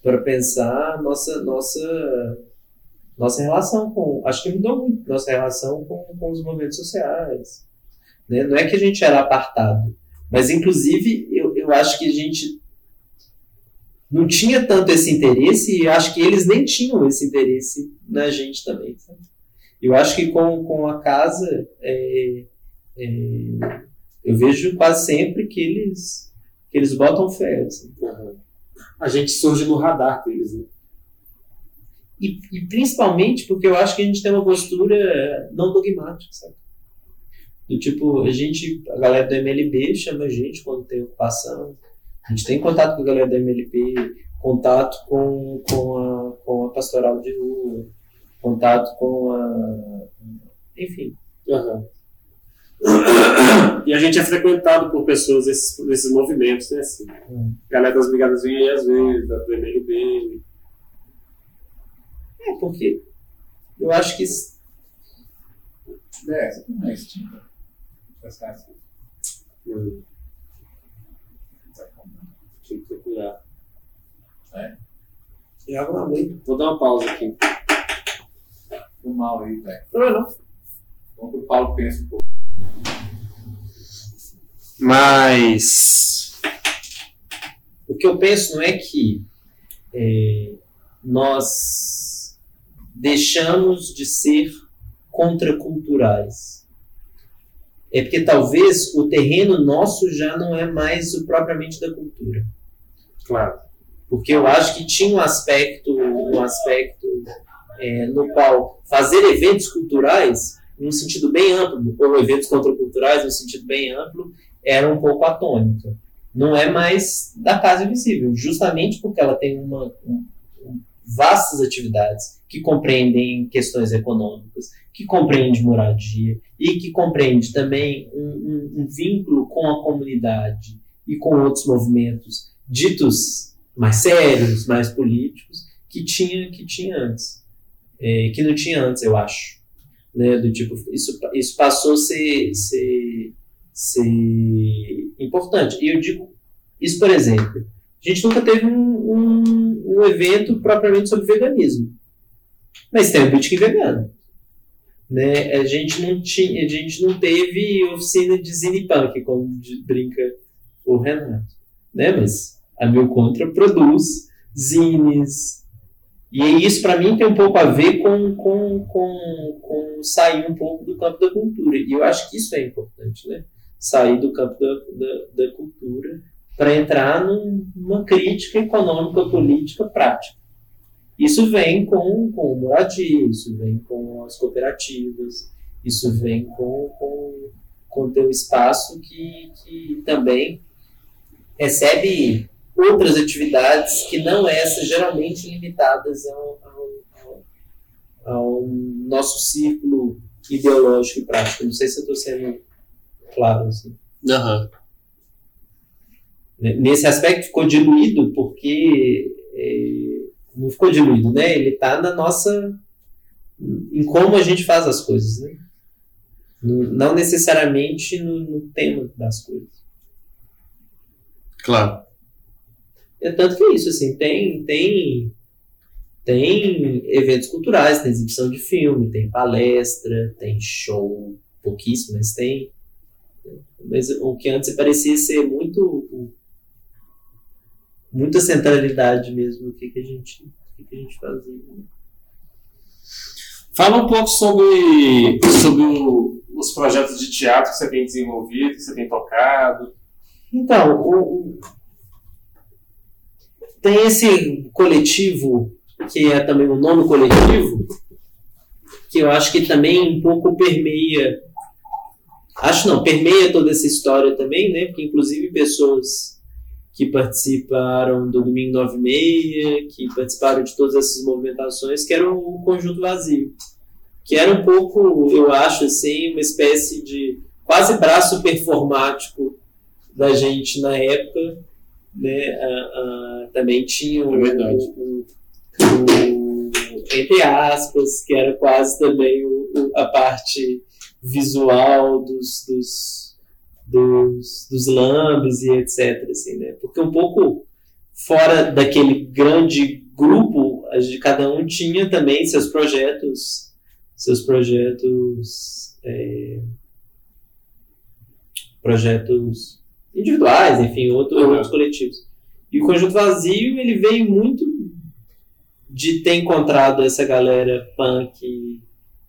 Speaker 2: para pensar nossa, nossa, nossa relação com, acho que mudou muito nossa relação com, com os movimentos sociais. Né? Não é que a gente era apartado, mas inclusive eu, eu acho que a gente não tinha tanto esse interesse e acho que eles nem tinham esse interesse na gente também. Sabe? Eu acho que com, com a casa, é, é, eu vejo quase sempre que eles, que eles botam fé. Assim.
Speaker 1: Uhum. A gente surge no radar deles. Né?
Speaker 2: E, e, principalmente porque eu acho que a gente tem uma postura não dogmática, sabe? Do tipo, a gente, a galera do MLB chama a gente quando tem ocupação, a gente tem contato com a galera da MLP, contato com, com, a, com a pastoral de rua, contato com a. Enfim.
Speaker 1: Uhum. E a gente é frequentado por pessoas desses, desses movimentos, né? Assim. Hum. Galera das Brigadas vem aí às vezes, da do MLB.
Speaker 2: É, porque eu acho que.
Speaker 3: É, você tem mais tinta. Hum.
Speaker 1: Procurar.
Speaker 3: É.
Speaker 1: E água na lei. Vou dar uma pausa aqui.
Speaker 3: Foi mal aí, velho.
Speaker 1: Não é não.
Speaker 3: Vamos que o Paulo pensa um pouco.
Speaker 1: Mas.
Speaker 2: O que eu penso não é que é, nós deixamos de ser contraculturais. É porque talvez o terreno nosso já não é mais o propriamente da cultura.
Speaker 1: Claro.
Speaker 2: Porque eu acho que tinha um aspecto, um aspecto é, no qual fazer eventos culturais, num sentido bem amplo, ou eventos contraculturais, num sentido bem amplo, era um pouco atônica. Não é mais da Casa Invisível, justamente porque ela tem uma, um, um, vastas atividades que compreendem questões econômicas, que compreende moradia e que compreende também um, um vínculo com a comunidade e com outros movimentos ditos mais sérios, mais políticos, que tinha, que tinha antes. É, que não tinha antes, eu acho. Né? Do tipo, isso, isso passou a ser, ser, ser importante. E eu digo isso, por exemplo, a gente nunca teve um, um, um evento propriamente sobre veganismo. Mas tem o Bitcoin vegano. Né? A, gente não tinha, a gente não teve oficina de Zinipunk, como brinca o Renato. Né? Mas a Mil Contra produz zines. E isso, para mim, tem um pouco a ver com, com, com, com sair um pouco do campo da cultura. E eu acho que isso é importante, né? Sair do campo da, da, da cultura para entrar numa crítica econômica, política, prática. Isso vem com, com o moradia, isso vem com as cooperativas, isso vem com, com, com o espaço que, que também recebe outras atividades que não essas, geralmente limitadas ao, ao, ao, ao nosso círculo ideológico e prático. Não sei se eu estou sendo claro. Assim.
Speaker 1: Uhum.
Speaker 2: Nesse aspecto ficou diluído porque é, não ficou diluído, né? Ele está na nossa em como a gente faz as coisas, né? Não necessariamente no, no tema das coisas.
Speaker 1: Claro.
Speaker 2: É tanto que é isso, assim, tem, tem, tem eventos culturais, tem exibição de filme, tem palestra, tem show, pouquíssimo, mas tem. Mas o que antes parecia ser muito. muita centralidade mesmo, o que, que, a, gente, o que, que a gente fazia. Né?
Speaker 1: Fala um pouco sobre, sobre o, os projetos de teatro que você tem desenvolvido, que você tem tocado.
Speaker 2: Então, o, tem esse coletivo, que é também o um nome coletivo, que eu acho que também um pouco permeia. Acho não, permeia toda essa história também, né? Porque inclusive pessoas que participaram do Domingo 9 e meia, que participaram de todas essas movimentações, que era o Conjunto Vazio. Que era um pouco, eu acho, assim, uma espécie de quase braço performático da gente na época, né, uh, também tinha o,
Speaker 1: é
Speaker 2: o, o, entre aspas, que era quase também o, a parte visual dos, dos, dos, dos lambes e etc. Assim, né? Porque um pouco fora daquele grande grupo, de cada um tinha também seus projetos, seus projetos, é, projetos individuais, enfim, outro, uhum. outros coletivos. E o Conjunto Vazio, ele veio muito de ter encontrado essa galera punk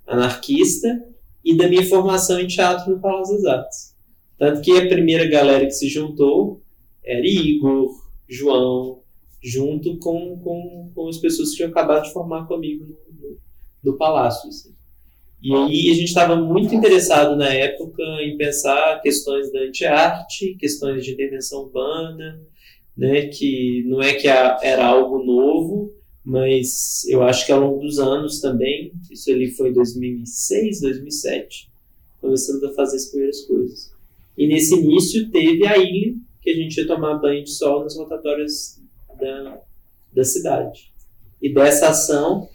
Speaker 2: anarquista e da minha formação em teatro no Palácio das Artes. Tanto que a primeira galera que se juntou era Igor, João, junto com, com, com as pessoas que tinham acabado de formar comigo no, no, no Palácio. Assim. E aí a gente estava muito interessado na época em pensar questões da anti-arte, questões de intervenção urbana, né, que não é que era algo novo, mas eu acho que ao longo dos anos também, isso ali foi em 2006, 2007, começando a fazer as primeiras coisas. E nesse início teve a ilha, que a gente ia tomar banho de sol nas rotatórias da, da cidade. E dessa ação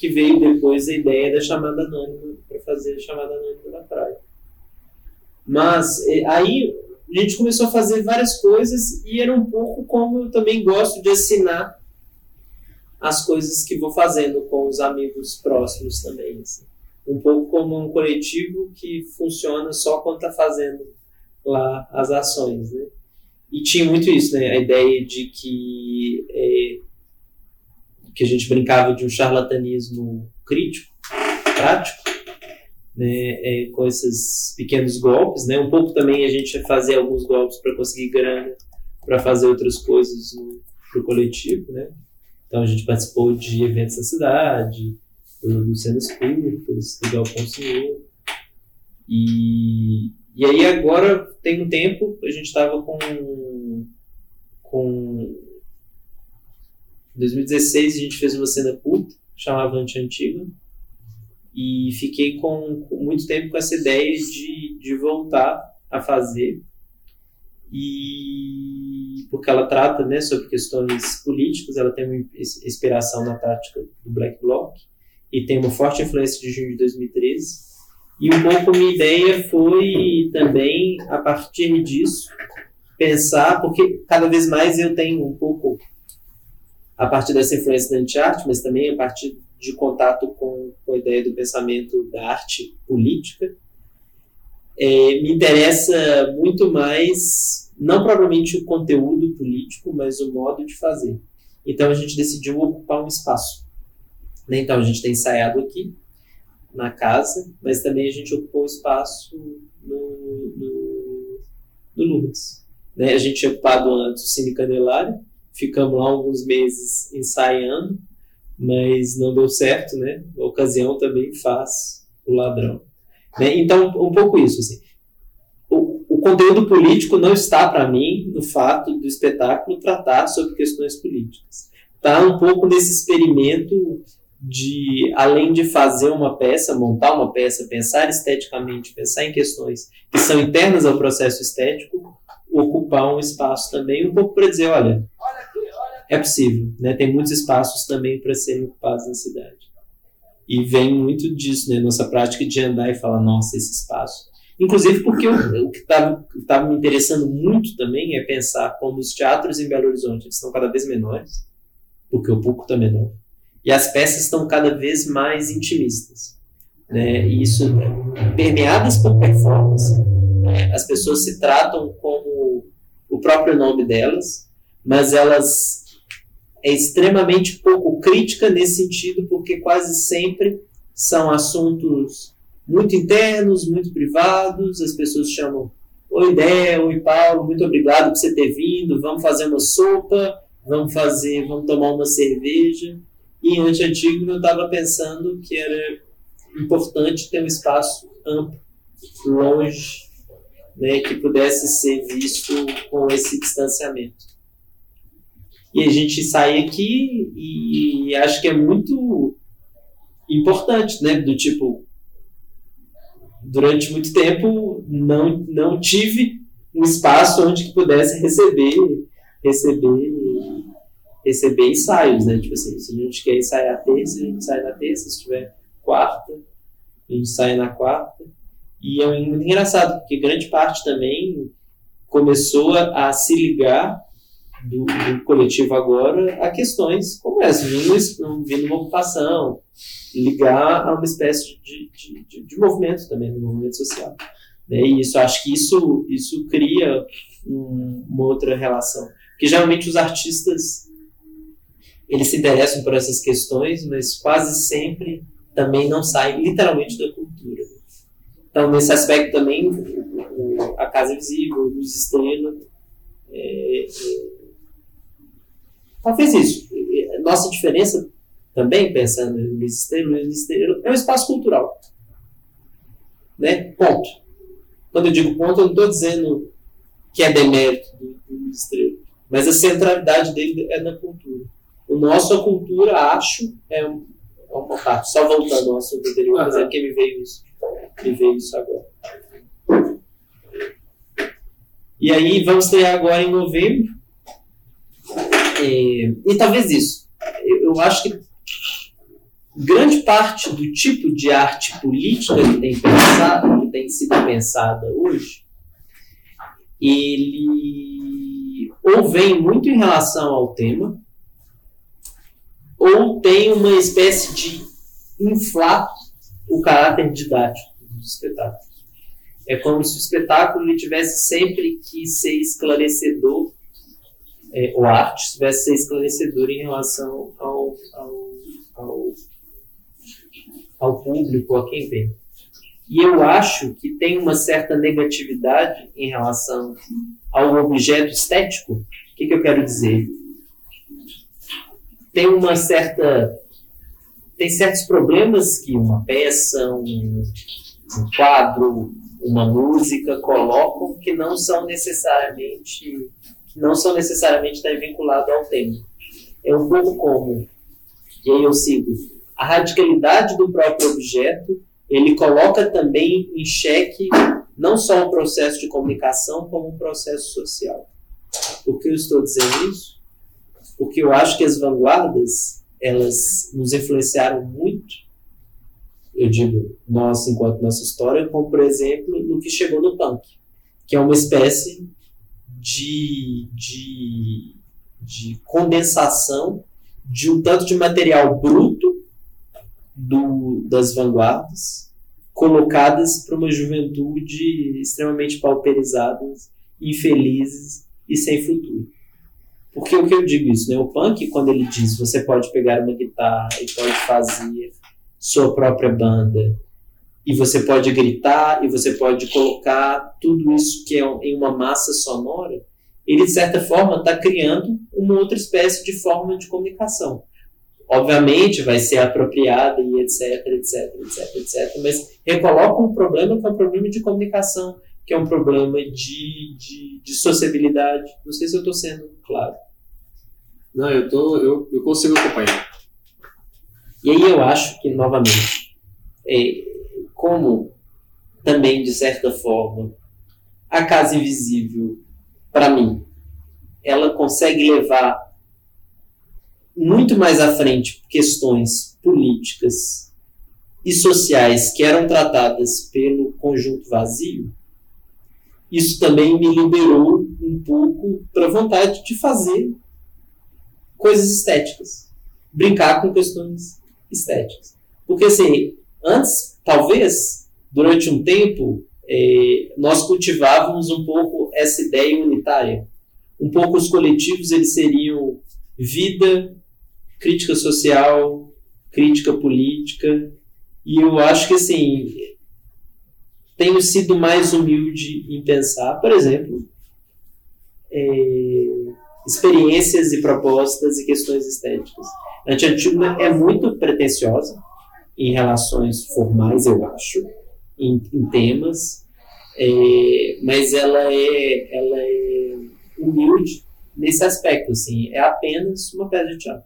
Speaker 2: que veio depois a ideia da chamada anônima, para fazer a chamada anônima da praia. Mas aí a gente começou a fazer várias coisas e era um pouco como eu também gosto de assinar as coisas que vou fazendo com os amigos próximos também. Assim. Um pouco como um coletivo que funciona só quando está fazendo lá as ações. Né? E tinha muito isso, né? a ideia de que, é, que a gente brincava de um charlatanismo crítico, prático, né, é, com esses pequenos golpes, né? Um pouco também a gente fazer alguns golpes para conseguir grana, para fazer outras coisas para o coletivo, né? Então a gente participou de eventos na cidade, do Cenas Curtas, do Galpão Senhor. E, e aí agora tem um tempo, a gente estava com com 2016 a gente fez uma cena curta, chamava Anti-Antiga, e fiquei com, com, muito tempo com essa ideia de, de voltar a fazer e porque ela trata né, sobre questões políticas, ela tem uma inspiração na tática do Black Bloc e tem uma forte influência de junho de 2013 e um pouco minha ideia foi também a partir disso pensar porque cada vez mais eu tenho um pouco a partir dessa influência da anti-arte, mas também a partir de contato com, com a ideia do pensamento da arte política, é, me interessa muito mais, não propriamente o conteúdo político, mas o modo de fazer. Então a gente decidiu ocupar um espaço. Né? Então a gente tem ensaiado aqui, na casa, mas também a gente ocupou espaço no, no, no. Né? A gente tinha ocupado antes o Cine Candelário, ficamos lá alguns meses ensaiando, mas não deu certo, né? A ocasião também faz o ladrão. Né? Então, um pouco isso. Assim. O, o conteúdo político não está, para mim, no fato do espetáculo tratar sobre questões políticas. Está um pouco nesse experimento de, além de fazer uma peça, montar uma peça, pensar esteticamente, pensar em questões que são internas ao processo estético, ocupar um espaço também, um pouco para dizer, olha, é possível, né? Tem muitos espaços também para serem ocupados na cidade. E vem muito disso, né? Nossa prática de andar e falar, nossa, esse espaço. Inclusive porque o que estava me interessando muito também é pensar como os teatros em Belo Horizonte estão cada vez menores, porque o público está menor, e as peças estão cada vez mais intimistas. Né? E isso, permeadas por performance, né? as pessoas se tratam como o próprio nome delas, mas elas é extremamente pouco crítica nesse sentido, porque quase sempre são assuntos muito internos, muito privados, as pessoas chamam Oi Dé, oi Paulo, muito obrigado por você ter vindo, vamos fazer uma sopa, vamos fazer, vamos tomar uma cerveja. E em antigo eu estava pensando que era importante ter um espaço amplo, longe, né, que pudesse ser visto com esse distanciamento. E a gente sai aqui e acho que é muito importante, né? Do tipo, durante muito tempo não, não tive um espaço onde que pudesse receber receber receber ensaios, né? Tipo assim, se a gente quer ensaiar terça, a gente sai na terça, se tiver quarta, a gente sai na quarta. E é muito engraçado, porque grande parte também começou a se ligar do, do, coletivo agora a questões como essa, vindo, vindo uma ocupação, ligar a uma espécie de, de, de, de movimento também, de movimento social. Né? E isso, acho que isso, isso cria um, uma outra relação. Porque geralmente os artistas eles se interessam por essas questões, mas quase sempre também não saem literalmente da cultura. Então, nesse aspecto também, a Casa Visível, Luz Estrela, é, é, Talvez isso. Nossa diferença também, pensando no ministério, ministério é um espaço cultural. Né? Ponto. Quando eu digo ponto, eu não estou dizendo que é demérito do, do ministério, mas a centralidade dele é na cultura. O nosso, a cultura, acho, é, um, é uma parte. Só voltando ao assunto anterior, mas é que me veio isso. Me veio isso agora. E aí, vamos ter agora em novembro e, e talvez isso. Eu, acho que grande parte do tipo de arte política que tem, pensado, que tem sido pensada hoje, ele ou vem muito em relação ao tema, ou tem uma espécie de inflar o caráter didático dos espetáculos. É como se o espetáculo tivesse sempre que ser esclarecedor, é, a arte tivesse ser esclarecedor em relação ao, ao, ao, ao público, a quem vem. E eu acho que tem uma certa negatividade em relação ao objeto estético. O que, que eu quero dizer? Tem uma certa. Tem certos problemas que uma peça, um, um quadro, uma música colocam que não são necessariamente não são necessariamente estar vinculados ao tema. É um pouco como, e aí eu sigo, a radicalidade do próprio objeto ele coloca também em xeque não só o processo de comunicação, como um processo social. Por que eu estou dizendo isso? Porque eu acho que as vanguardas, elas nos influenciaram muito, eu digo, nós, enquanto nossa história, como, por exemplo, no que chegou no punk, que é uma espécie de, de, de condensação de um tanto de material bruto do, das vanguardas colocadas para uma juventude extremamente pauperizada, infelizes e sem futuro. Porque o que eu digo isso, né? O punk, quando ele diz você pode pegar uma guitarra e pode fazer sua própria banda, e você pode gritar, e você pode colocar tudo isso que é em uma massa sonora, ele de certa forma está criando uma outra espécie de forma de comunicação obviamente vai ser apropriada e etc, etc, etc, etc, mas recoloca um problema que é um problema de comunicação, que é um problema de, de, de sociabilidade. Não sei se eu estou sendo claro.
Speaker 1: Não, eu, tô, eu, eu consigo acompanhar.
Speaker 2: E aí eu acho que, novamente, é, como também, de certa forma, a Casa Invisível, para mim, ela consegue levar muito mais à frente questões políticas e sociais que eram tratadas pelo conjunto vazio, isso também me liberou um pouco para a vontade de fazer coisas estéticas, brincar com questões estéticas. Porque, assim, antes, talvez, durante um tempo, eh, nós cultivávamos um pouco essa ideia unitária. Um pouco os coletivos eles seriam vida, crítica social, crítica política, e eu acho que assim tenho sido mais humilde em pensar, por exemplo, é, experiências e propostas e questões estéticas. A Antiantígona é muito pretensiosa em relações formais, eu acho, em, em temas, é, mas ela é, ela é humilde nesse aspecto, assim, é apenas uma peça de teatro.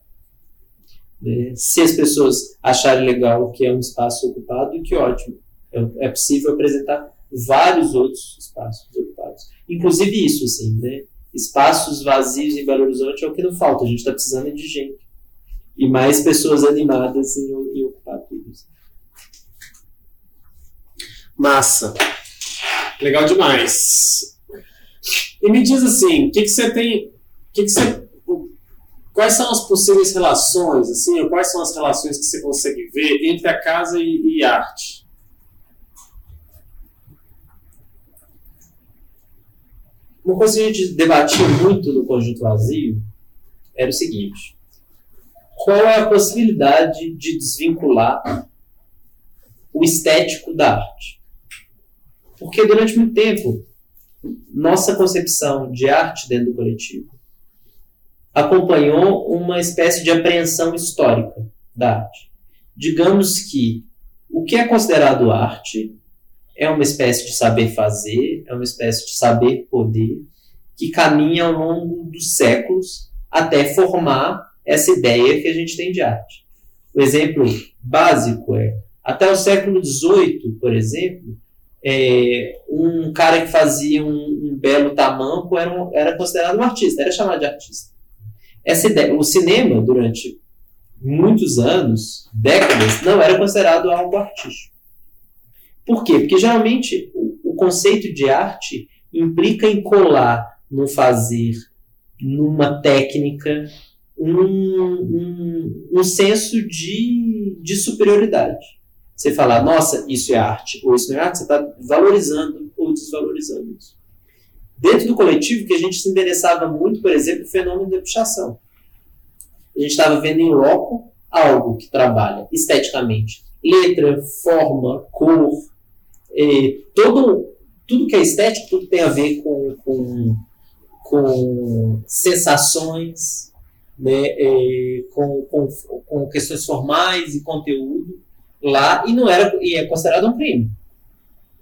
Speaker 2: Né? Se as pessoas acharem legal que é um espaço ocupado, que ótimo. É, é possível apresentar vários outros espaços ocupados. Inclusive isso, assim, né? Espaços vazios em Belo Horizonte é o que não falta. A gente está precisando de gente. E mais pessoas animadas em, em ocupar tudo isso.
Speaker 1: Massa. Legal demais. E me diz assim, o que, você tem. Que, que você Quais são as possíveis relações, assim, ou quais são as relações que você consegue ver entre a casa e, e arte?
Speaker 2: Uma coisa que a gente debatia muito no Conjunto Vazio era o seguinte: qual é a possibilidade de desvincular o estético da arte? Porque durante muito tempo, nossa concepção de arte dentro do coletivo acompanhou uma espécie de apreensão histórica da arte. Digamos que o que é considerado arte é uma espécie de saber fazer, é uma espécie de saber poder, que caminha ao longo dos séculos até formar essa ideia que a gente tem de arte. O exemplo básico é, até o século XVIII, por exemplo, é, um cara que fazia um, um belo tamanco era, um, era considerado um artista, era chamado de artista. Essa ideia, o cinema, durante muitos anos, décadas, não era considerado algo artístico. Por quê? Porque geralmente o, o conceito de arte implica em colar no fazer, numa técnica, um, um, um senso de, de superioridade. Você falar, nossa, isso é arte, ou isso não é arte, você está valorizando ou desvalorizando isso. Dentro do coletivo, que a gente se interessava muito, por exemplo, o fenômeno da pichação. A gente estava vendo em loco algo que trabalha esteticamente. Letra, forma, cor, eh, todo, tudo que é estético, tudo tem a ver com, com, com sensações, né, eh, com, com, com questões formais e conteúdo lá e não era e é considerado um crime.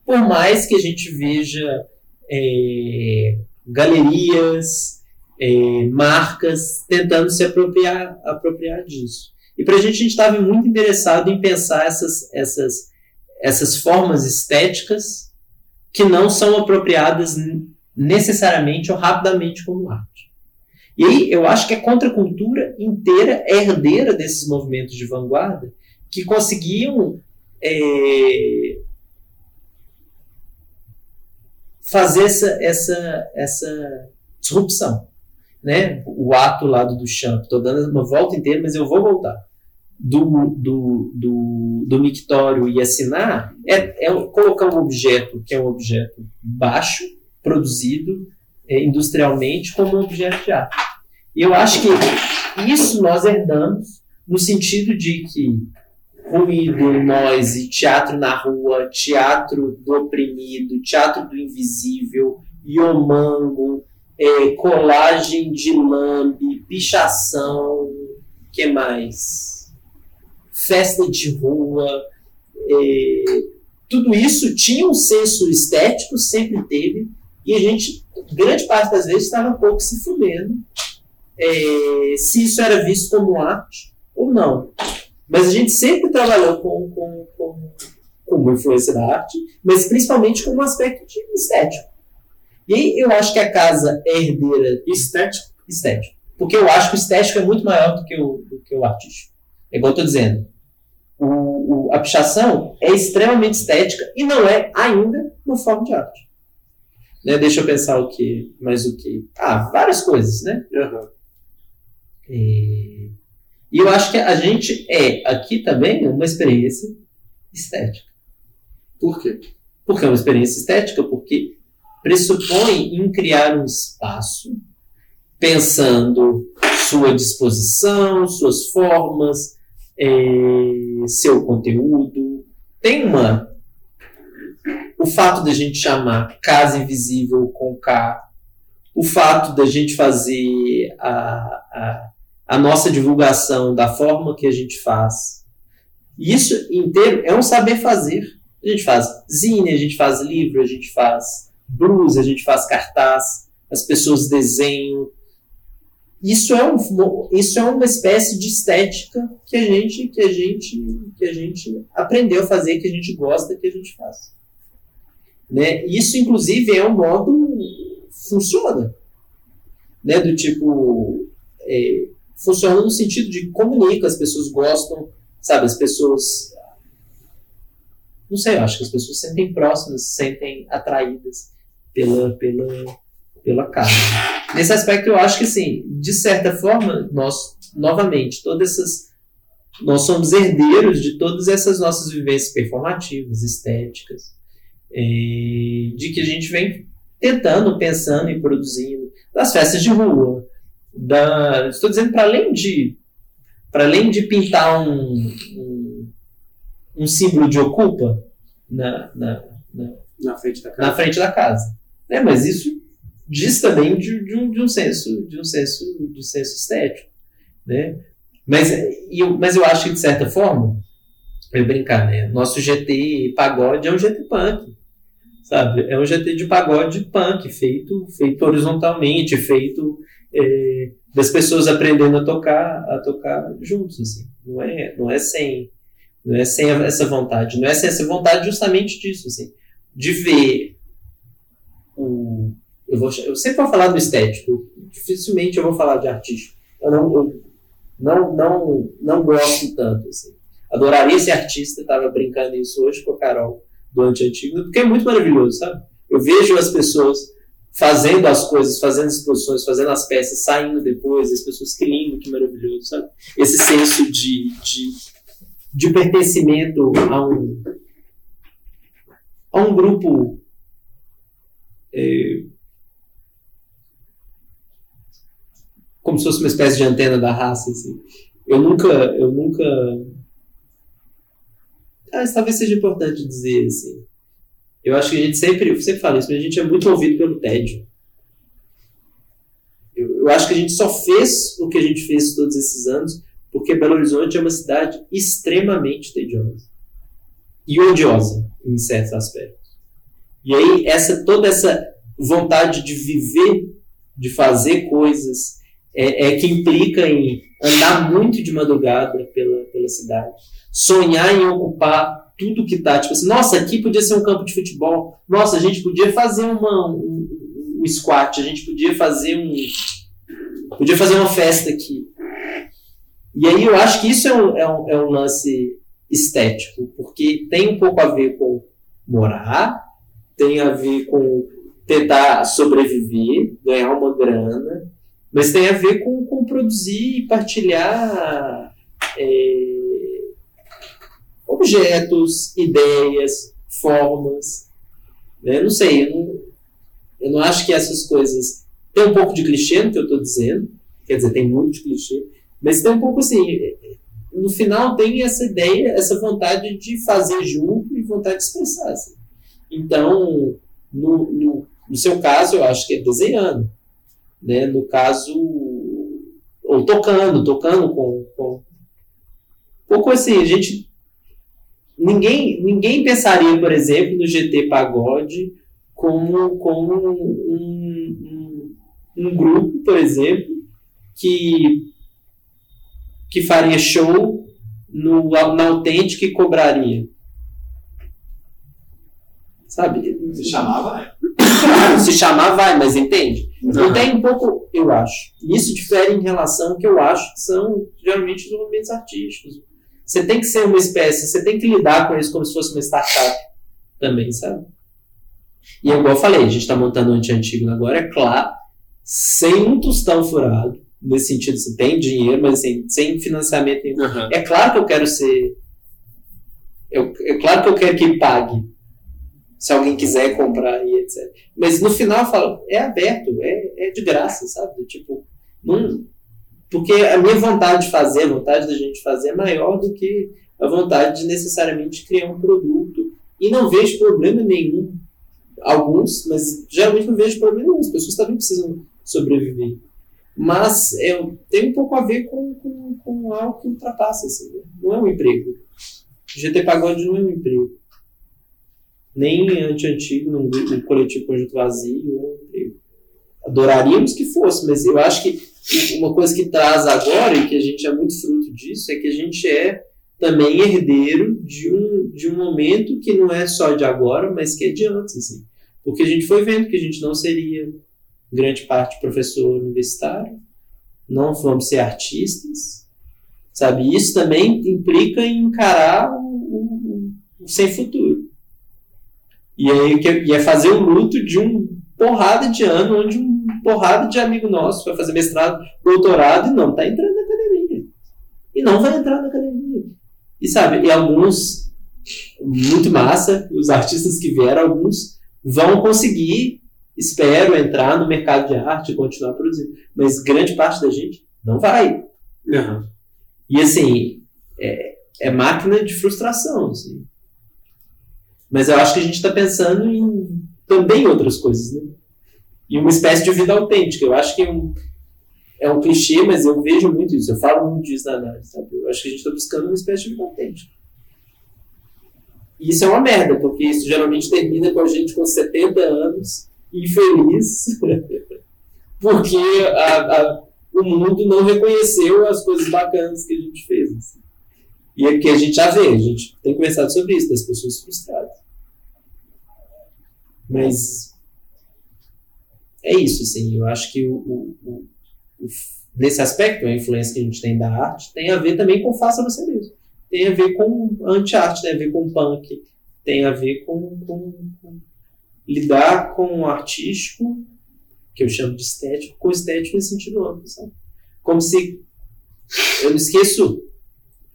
Speaker 2: Por mais que a gente veja é, galerias, é, marcas tentando se apropriar, apropriar disso. E para a gente, a gente estava muito interessado em pensar essas, essas, essas formas estéticas que não são apropriadas necessariamente ou rapidamente como arte. E aí eu acho que a contracultura inteira é herdeira desses movimentos de vanguarda que conseguiam é, fazer essa, essa, essa disrupção. Né? O ato lá do Duchamp, estou dando uma volta inteira, mas eu vou voltar. Do, do, do, do mictório e assinar é, é colocar um objeto que é um objeto baixo, produzido é, industrialmente, como um objeto de arte. E eu acho que isso nós herdamos no sentido de que ruído, noise, teatro na rua, teatro do oprimido, teatro do invisível, iomango, é, colagem de lambe, pichação, que mais? Festa de rua, é, tudo isso tinha um senso estético, sempre teve, e a gente, grande parte das vezes, estava um pouco se fudendo é, se isso era visto como arte ou não. Mas a gente sempre trabalhou com, com, com, com influência da arte, mas principalmente com um aspecto de estético. E aí eu acho que a casa é herdeira.
Speaker 1: Estético?
Speaker 2: Estético. Porque eu acho que o estético é muito maior do que o, do que o artístico. É igual eu estou dizendo. O, o, a pichação é extremamente estética e não é ainda uma forma de arte. Né? Deixa eu pensar o que, mais o que. Ah, várias coisas, né?
Speaker 1: Uhum.
Speaker 2: E e eu acho que a gente é aqui também uma experiência estética.
Speaker 1: Por quê?
Speaker 2: Porque é uma experiência estética, porque pressupõe em criar um espaço pensando sua disposição, suas formas, é, seu conteúdo. Tem uma. O fato da gente chamar Casa Invisível com K, o fato da gente fazer a, a a nossa divulgação da forma que a gente faz. Isso inteiro é um saber fazer. A gente faz zine, a gente faz livro, a gente faz blues, a gente faz cartaz, as pessoas desenham. Isso é, um, isso é uma espécie de estética que a gente que a gente que a gente aprendeu a fazer, que a gente gosta, que a gente faz. Né? Isso inclusive é um modo funciona, né? Do tipo é, funciona no sentido de comunica, as pessoas gostam, sabe? As pessoas. Não sei, eu acho que as pessoas se sentem próximas, se sentem atraídas pela, pela, pela casa. Nesse aspecto, eu acho que, assim, de certa forma, nós, novamente, todas essas. Nós somos herdeiros de todas essas nossas vivências performativas, estéticas, de que a gente vem tentando, pensando e produzindo, das festas de rua, da. Estou dizendo para além de. Para além de pintar um, um, um, símbolo de ocupa na, na, na,
Speaker 1: na, frente da casa.
Speaker 2: Na frente da casa. É, mas isso diz também de, de, um, de um senso de um senso de senso estético, né? Mas eu, mas eu acho que de certa forma, eu brincar, né? Nosso GT pagode é um GT punk, sabe? É um GT de pagode punk feito feito horizontalmente, feito é, das pessoas aprendendo a tocar, a tocar juntos, assim. Não é, não é sem, não é sem essa vontade, não é sem essa vontade justamente disso, assim, de ver o, eu vou, eu sempre vou falar do estético, dificilmente eu vou falar de artístico. Eu não, eu não, não, não gosto tanto, assim. Adoraria ser artista, estava brincando isso hoje com a Carol do Anti-Antigo, porque é muito maravilhoso, sabe? Eu vejo as pessoas fazendo as coisas, fazendo as exposições, fazendo as peças, saindo depois, as pessoas, que lindo, que maravilhoso, sabe? Esse senso de, de, de pertencimento a um, a um grupo é, como se fosse uma espécie de antena da raça, assim. Eu nunca, eu nunca ah, talvez seja importante dizer, assim. Eu acho que a gente sempre, eu sempre falo isso, mas a gente é muito movido pelo tédio. Eu, eu acho que a gente só fez o que a gente fez todos esses anos porque Belo Horizonte é uma cidade extremamente tediosa e odiosa em certos aspectos. E aí essa toda essa vontade de viver, de fazer coisas, é, é que implica em andar muito de madrugada pela, pela cidade, sonhar em ocupar tudo que tá, tipo assim, nossa, aqui podia ser um campo de futebol, nossa, a gente podia fazer uma, um, um squat, a gente podia fazer um. Podia fazer uma festa aqui. E aí eu acho que isso é um, é um, é um lance estético, porque tem um pouco a ver com morar, tem a ver com tentar sobreviver, ganhar uma grana, mas tem a ver com, com produzir e partilhar é, objetos, ideias, formas. Né? Não sei, eu não, eu não acho que essas coisas. Tem um pouco de clichê no que eu estou dizendo, quer dizer, tem muito de clichê, mas tem um pouco assim. No final, tem essa ideia, essa vontade de fazer junto e vontade de expressar. Assim. Então, no, no, no seu caso, eu acho que é desenhando. Né? No caso, ou tocando, tocando com, com. Um pouco assim, a gente ninguém, ninguém pensaria, por exemplo, no GT Pagode como, como um, um, um grupo, por exemplo, que, que faria show no, na Authentic e cobraria. Sabe?
Speaker 3: Se chamar, vai.
Speaker 2: Se chamar, vai, mas entende? Então tem um pouco, eu acho. Isso difere em relação ao que eu acho que são geralmente os movimentos artísticos você tem que ser uma espécie, você tem que lidar com isso como se fosse uma startup também, sabe? E igual eu falei, a gente está montando um anti-antigo agora, é claro, sem um tostão furado, nesse sentido, você tem dinheiro, mas assim, sem financiamento nenhum. Uhum. É claro que eu quero ser. Eu, é claro que eu quero que pague. Se alguém quiser comprar e etc. Mas no final eu falo, é aberto, é, é de graça, sabe? Tipo, não, porque a minha vontade de fazer, a vontade da gente fazer é maior do que a vontade de necessariamente criar um produto. E não vejo problema nenhum. Alguns, mas geralmente não vejo problema nenhum. As pessoas também precisam sobreviver. Mas é, tem um pouco a ver com, com, com algo que ultrapassa. Assim, né? Não é um emprego. GT Pagode não é um emprego. Nem anti-antigo, num, coletivo conjunto vazio, é um emprego. Adoraríamos que fosse, mas eu acho que uma coisa que traz agora, e que a gente é muito fruto disso, é que a gente é também herdeiro de um, de um momento que não é só de agora, mas que é de antes. Assim. Porque a gente foi vendo que a gente não seria grande parte professor universitário, não vamos ser artistas, sabe? Isso também implica em encarar o, o, o sem futuro. E aí é fazer o luto de um porrada de ano onde um porrada de amigo nosso vai fazer mestrado, doutorado e não está entrando na academia. E não vai entrar na academia. E sabe, e alguns, muito massa, os artistas que vieram, alguns vão conseguir, espero, entrar no mercado de arte e continuar produzindo. Mas grande parte da gente não vai. Uhum. E assim, é, é, máquina de frustração. Assim. Mas eu acho que a gente está pensando em também outras coisas, né? E uma espécie de vida autêntica. Eu acho que é um, é um clichê, mas eu vejo muito isso. Eu falo muito disso na análise. Sabe? Eu acho que a gente está buscando uma espécie de vida autêntica. E isso é uma merda, porque isso geralmente termina com a gente com 70 anos, infeliz, porque a, a, o mundo não reconheceu as coisas bacanas que a gente fez. Assim. E é que a gente já vê, a gente tem conversado sobre isso, das pessoas frustradas. Mas é isso, assim, eu acho que o, o, o, nesse aspecto, a influência que a gente tem da arte tem a ver também com faça você mesmo. Tem a ver com anti-arte, tem a ver com punk, tem a ver com, com, com lidar com o artístico que eu chamo de estético, com estético em sentido amplo, sabe? Como se. Eu não esqueço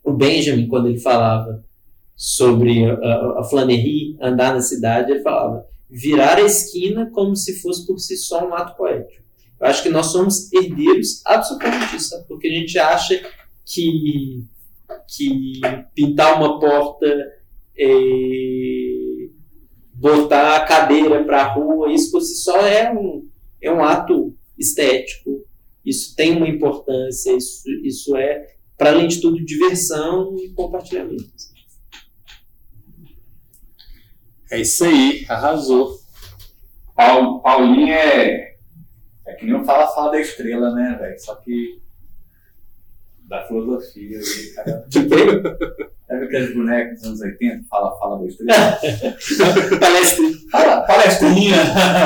Speaker 2: o Benjamin, quando ele falava sobre a, a, a andar na cidade, ele falava virar a esquina como se fosse por si só um ato poético. Eu acho que nós somos herdeiros absolutamente disso, porque a gente acha que, que pintar uma porta, é, botar a cadeira para a rua, isso por si só é um, é um ato estético, isso tem uma importância, isso, isso é, para além de tudo, diversão e compartilhamento.
Speaker 1: É isso aí, arrasou.
Speaker 3: Paul, Paulinho é. É que nem eu falo fala da estrela, né, velho? Só que. Da filosofia. De quê? Sabe aqueles bonecos dos anos 80? Fala, fala da estrela?
Speaker 2: Palestra.
Speaker 3: Fala, palestrinha.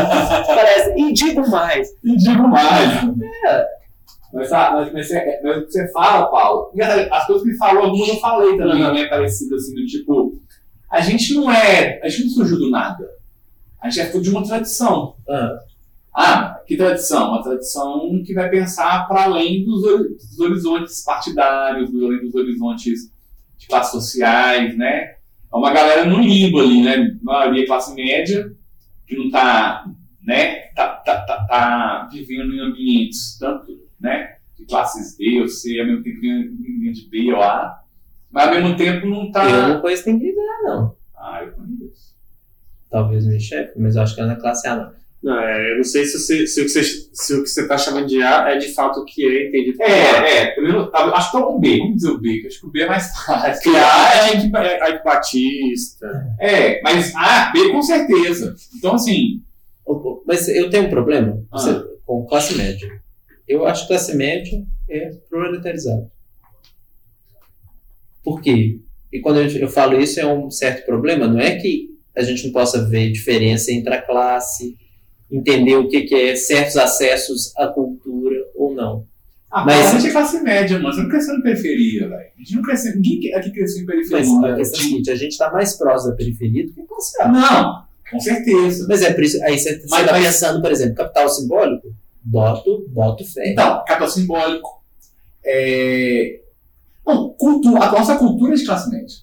Speaker 2: Parece. E digo mais.
Speaker 3: E digo mais. É. Mas, mas, mas, você, mas você fala, Paulo, as coisas que ele falou, algumas eu falei também, né? Parecido assim, do tipo, a gente não é. A gente não surgiu do nada. A gente é de uma tradição.
Speaker 2: Ah.
Speaker 3: ah, que tradição? Uma tradição que vai pensar para além dos, dos, horizontes partidários, dos, dos horizontes de classes sociais, né? É uma galera no limbo ali, né? A maioria classe média, que não está né? Tá, tá, tá, tá, vivendo em ambientes tanto né? de classes B ou C, ao mesmo tempo em de B ou A, mas ao mesmo tempo não está.
Speaker 2: Eu não conheço ninguém lá, não.
Speaker 3: Ah, eu conheço.
Speaker 2: Talvez meu chefe, mas eu acho que é na classe A, não.
Speaker 1: Não, é, eu não sei se, você, se, o que você, se o que você está chamando de A é de fato o que é entendido
Speaker 3: É, é. Primeiro, acho que é o B, vamos dizer o B, que acho que o B é mais fácil. Que A é a Ike Batista. É, mas A, B com certeza. Então, assim.
Speaker 2: Mas eu tenho um problema ah. com classe média. Eu acho que classe média é proletarizado. Por quê? E quando eu falo isso é um certo problema, não é que a gente não possa ver diferença entre a classe, entender o que, que é certos acessos à cultura ou não.
Speaker 3: Ah, mas a gente é classe média. Você não cresceu na periferia, velho. A gente não cresceu. Ninguém aqui cresceu em periferia.
Speaker 2: Mas a questão é a seguinte: a gente está mais próximo da periferia do que classe A.
Speaker 3: Não, com certeza.
Speaker 2: Mas é por isso. Aí você está pensando, por exemplo, capital simbólico? Boto, boto fé.
Speaker 3: Então, capital simbólico. É... Não, cultura, a nossa cultura é de classe média.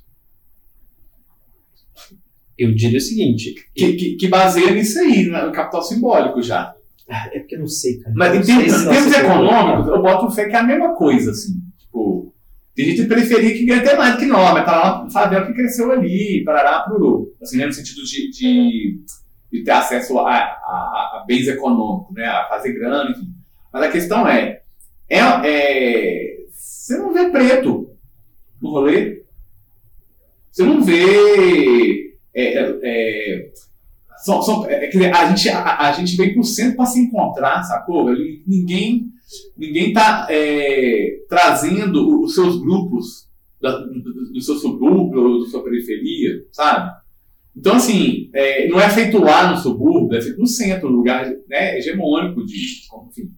Speaker 2: Eu diria o seguinte:
Speaker 3: que, que, que baseia nisso aí, no capital simbólico já.
Speaker 2: Ah, é porque eu não sei, cara.
Speaker 3: Mas em termos, termos econômicos, eu boto fé que é a mesma coisa, assim. Tipo, tem gente de periferia que ganha até mais do que nós, mas tá lá sabendo que cresceu ali, parará, pro Assim, né, no sentido de, de, de ter acesso a, a, a, bens econômicos, né? A fazer grana, enfim. Mas a questão é, é, é você não vê preto no rolê. Você não vê. É, é, é são, são, é, a, gente, a, a, gente vem pro centro para se encontrar, sacou? Ninguém ninguém está é, trazendo os seus grupos da, do, do, seu subúrbio ou da sua periferia, sabe? Então, assim, é, não é feito lá no subúrbio, é feito no centro, no lugar né, hegemônico de. Enfim.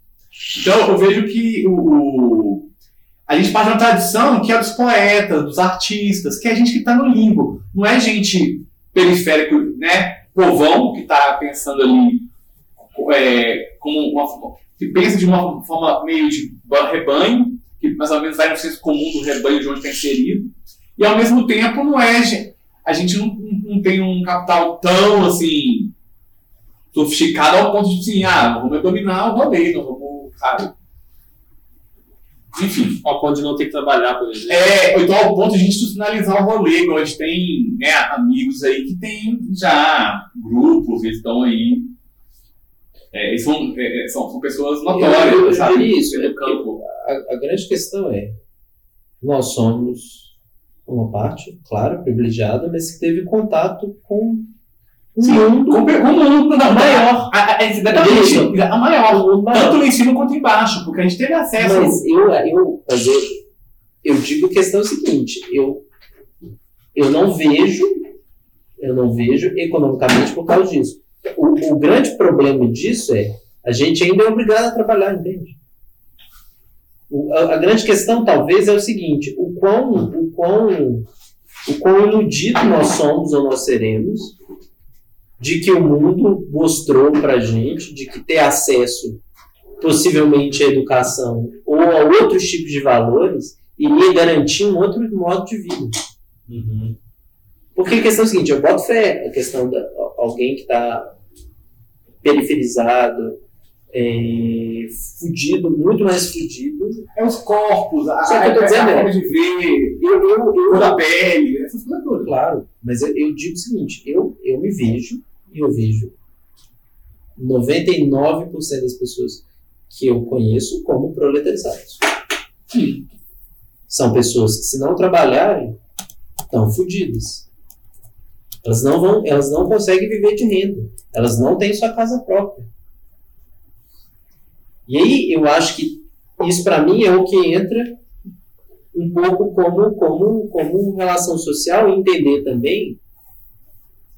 Speaker 3: Então, eu vejo que o, o a gente parte de uma tradição que é dos poetas, dos artistas, que é a gente que está no limbo. Não é gente periférico, né? Povão que está pensando ali é, como uma, que pensa de uma forma meio de rebanho, que mais ou menos vai no senso comum do rebanho de onde está inserido, e ao mesmo tempo não é a gente não, não tem um capital tão assim sofisticado ao ponto de assim, ah, vamos dominar o rolê, não vamos, sabe? Enfim.
Speaker 1: Ao ponto de não ter que trabalhar, por exemplo.
Speaker 3: É, ou então ao ponto de a gente institucionalizar o rolê, igual a gente tem né, amigos aí que tem já grupos, eles estão aí. É, são, é, é, são, são pessoas notórias, eu, eu, sabe?
Speaker 2: Isso, é campo. A, a grande questão é, nós somos uma parte, claro, privilegiada, mas que teve contato com
Speaker 3: o mundo, com, o mundo não, maior. A, a, exatamente, a maior, tanto lá em cima quanto embaixo, porque a gente teve acesso.
Speaker 2: Mas eu, eu, mas eu, eu digo a questão é seguinte, eu, eu não vejo, eu não vejo economicamente por causa disso. O, o grande problema disso é a gente ainda é obrigado a trabalhar, entende? O, a, a, grande questão talvez é o seguinte: o quão, o quão, o quão iludido nós somos ou nós seremos de que o mundo mostrou para gente de que ter acesso possivelmente à educação ou a outros tipos de valores iria garantir um outro modo de vida.
Speaker 3: Uhum.
Speaker 2: Porque a questão é a seguinte, eu boto fé, a questão de alguém que está periferizado, é, fudido, muito mais fudido.
Speaker 3: É os corpos, a,
Speaker 2: Só que eu tô dizendo,
Speaker 3: forma
Speaker 2: é.
Speaker 3: de ver,
Speaker 2: Eu, eu, eu,
Speaker 3: cor da pele, essas coisas todas.
Speaker 2: Claro, mas eu, eu digo o seguinte, eu, eu me vejo, eu vejo 99% das pessoas que eu conheço como proletarizados.
Speaker 3: Sim.
Speaker 2: São pessoas que se não trabalharem, estão fodidas. Elas não vão, elas não conseguem viver de renda. Elas não têm sua casa própria. E aí eu acho que isso para mim é o que entra um pouco como como como relação social e entender também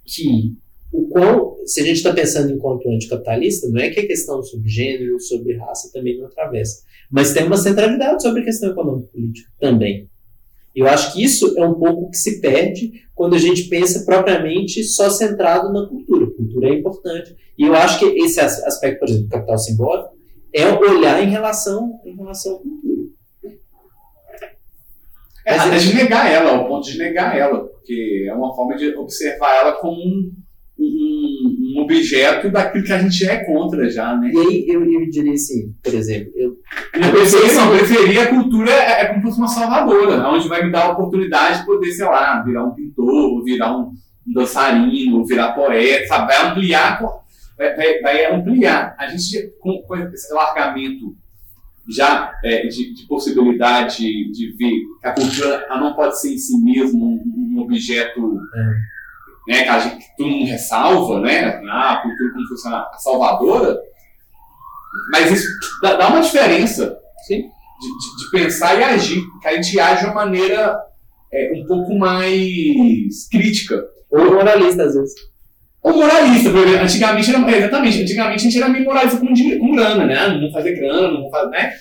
Speaker 2: que o quão, se a gente está pensando enquanto anticapitalista, não é que a questão sobre gênero, sobre raça também não atravessa, mas tem uma centralidade sobre a questão econômica e política também. Eu acho que isso é um pouco que se perde quando a gente pensa propriamente só centrado na cultura. Cultura é importante. E eu acho que esse as- aspecto, por exemplo, do capital simbólico, é olhar em relação, em relação à cultura.
Speaker 3: É, até de negar ela, ao ponto de negar ela, porque é uma forma de observar ela como um, um, um objeto daquilo que a gente é contra já, né?
Speaker 2: E aí eu, eu diria assim, por exemplo, eu,
Speaker 3: Eu preferia a cultura é, é como se fosse uma salvadora, onde vai me dar a oportunidade de poder, sei lá, virar um pintor, virar um, dançarino, virar poeta, sabe? Vai ampliar, vai, vai, ampliar. A gente, com, com esse alargamento já é, de, de possibilidade de ver que a cultura não pode ser em si mesmo um, um objeto né, que, a gente, que todo mundo ressalva, né? Ah, a cultura como se fosse a salvadora. Mas isso dá, dá uma diferença. De, de- de pensar e agir, que a gente age de uma maneira é, um pouco mais crítica.
Speaker 2: ou moralista às vezes.
Speaker 3: Ou moralista, porque antigamente era, é, exatamente, antigamente a gente era meio moralista com, com grana, né? Não fazer grana, não fazer, né?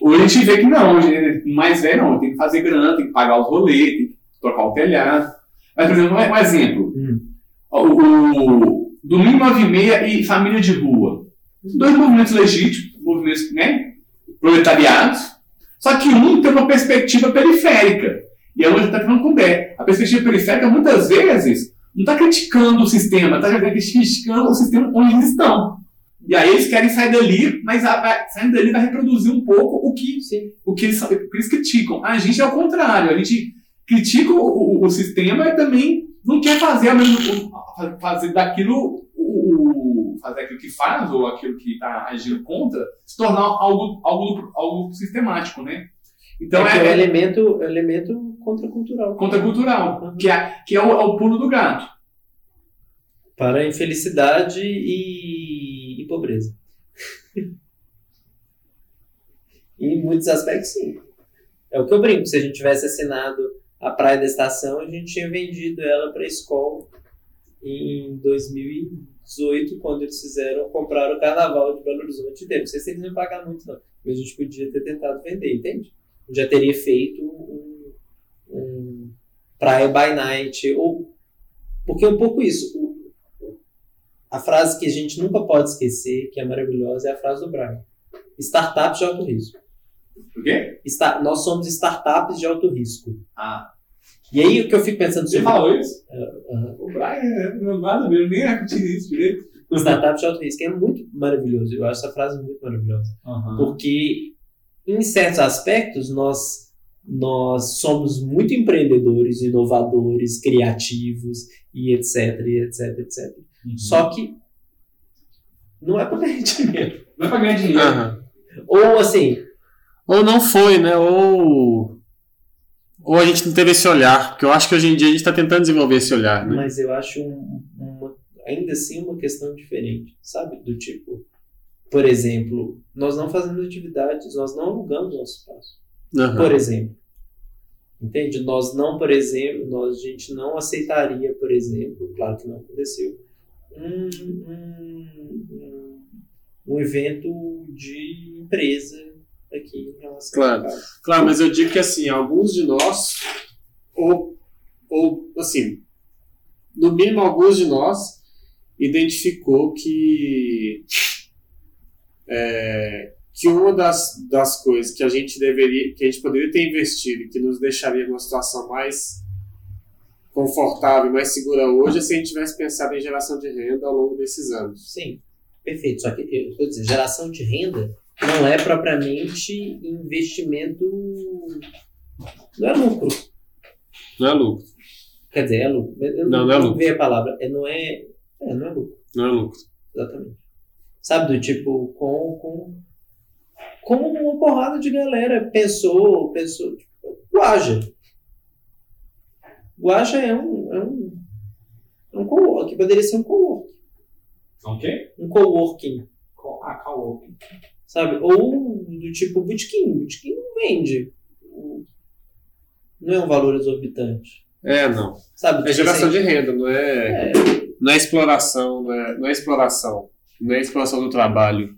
Speaker 3: Hoje a gente vê que não, hoje mais velho não, tem que fazer grana, tem que pagar os rolês, tem que trocar o telhado. Mas, por exemplo, um, exemplo. O, Domingo 96 e Família de Rua. Dois movimentos legítimos, movimentos, né? Proletariados, só que um tem uma perspectiva periférica. E a outra está falando com o Bé. A perspectiva periférica, muitas vezes, não está criticando o sistema, está criticando o sistema onde eles estão. E aí eles querem sair dali, mas a, a, saindo dali vai reproduzir um pouco o que,
Speaker 2: Sim.
Speaker 3: o que, eles, o que eles criticam. A gente é o contrário, a gente critica o, o, o sistema e também não quer fazer, fazer daquilo o, o- fazer aquilo que faz ou aquilo que está agindo contra se tornar algo, algo, algo sistemático, né? Então
Speaker 2: é, é um
Speaker 3: é,
Speaker 2: elemento, elemento contracultural.
Speaker 3: contracultural, que é, que é o, é o pulo do gato.
Speaker 2: Para infelicidade e, e pobreza. em muitos aspectos, sim. É o que eu brinco. Se a gente tivesse assinado a Praia da Estação, a gente tinha vendido ela para a escola em 2018, quando eles fizeram, compraram o Carnaval de Belo Horizonte inteiro. Não sei se eles iam pagar muito, não. Mas a gente podia ter tentado vender, entende? Já teria feito um, um Praia by Night. Ou, porque é um pouco isso. O- a frase que a gente nunca pode esquecer, que é maravilhosa, é a frase do Brian. Startups de alto risco.
Speaker 3: Por quê?
Speaker 2: Está, nós somos startups de alto risco.
Speaker 3: Ah,
Speaker 2: E aí o que eu fico pensando
Speaker 3: você
Speaker 2: sobre
Speaker 3: falou isso?
Speaker 2: Aham.
Speaker 3: O Brian não guarda mesmo, nem repetir isso direito.
Speaker 2: startups de alto risco é muito maravilhoso. Eu acho essa frase muito maravilhosa. Porque, em certos aspectos, nós, nós somos muito empreendedores, inovadores, criativos e etc, e etc, etc. Só que não é para ganhar dinheiro.
Speaker 3: Não é pra ganhar dinheiro.
Speaker 1: Aham.
Speaker 2: Ou assim,
Speaker 1: Ou não foi, né? Ou. Ou a gente não teve esse olhar. Porque eu acho que hoje em dia a gente está tentando desenvolver esse olhar, né?
Speaker 2: mas eu acho um- uma, ainda assim uma questão diferente, sabe? Do tipo, por exemplo, nós não fazemos atividades, nós não alugamos nosso espaço.
Speaker 1: Aham.
Speaker 2: Por exemplo. Entende? Nós não, por exemplo, nós, a gente não aceitaria, por exemplo, claro que não aconteceu, um, um, um evento de empresa aqui em relação
Speaker 1: Claro.
Speaker 2: a.
Speaker 1: Claro, mas eu digo que assim, alguns de nós, ou, ou assim, no mínimo alguns de nós, identificou que é, que uma das, das coisas que a gente deveria, que a gente poderia ter investido e que nos deixaria numa situação mais confortável, mais segura hoje, é se a gente tivesse pensado em geração de renda ao longo desses anos.
Speaker 2: Sim, perfeito. Só que, eu estou dizendo, geração de renda não é propriamente investimento. Não é lucro.
Speaker 1: Não é lucro.
Speaker 2: Quer dizer, é lucro. Eu
Speaker 1: não, não, é lucro.
Speaker 2: Não a palavra. É, não é. É, não é lucro.
Speaker 1: Não é lucro.
Speaker 2: Exatamente. Sabe, do tipo, com, com, como uma porrada de galera pensou, pensou, tipo, Guaja. Guaja é um, é um, é um coworking, poderia ser um coworking.
Speaker 3: Um quê?
Speaker 2: Um coworking.
Speaker 3: Ah, coworking.
Speaker 2: Sabe? Ou do tipo bootkin. Bootkin não vende. Não é um valor exorbitante.
Speaker 1: É, não.
Speaker 2: Sabe?
Speaker 1: É geração assim, de renda, não é, é, não é exploração, não é, não é exploração. Não é exploração do trabalho.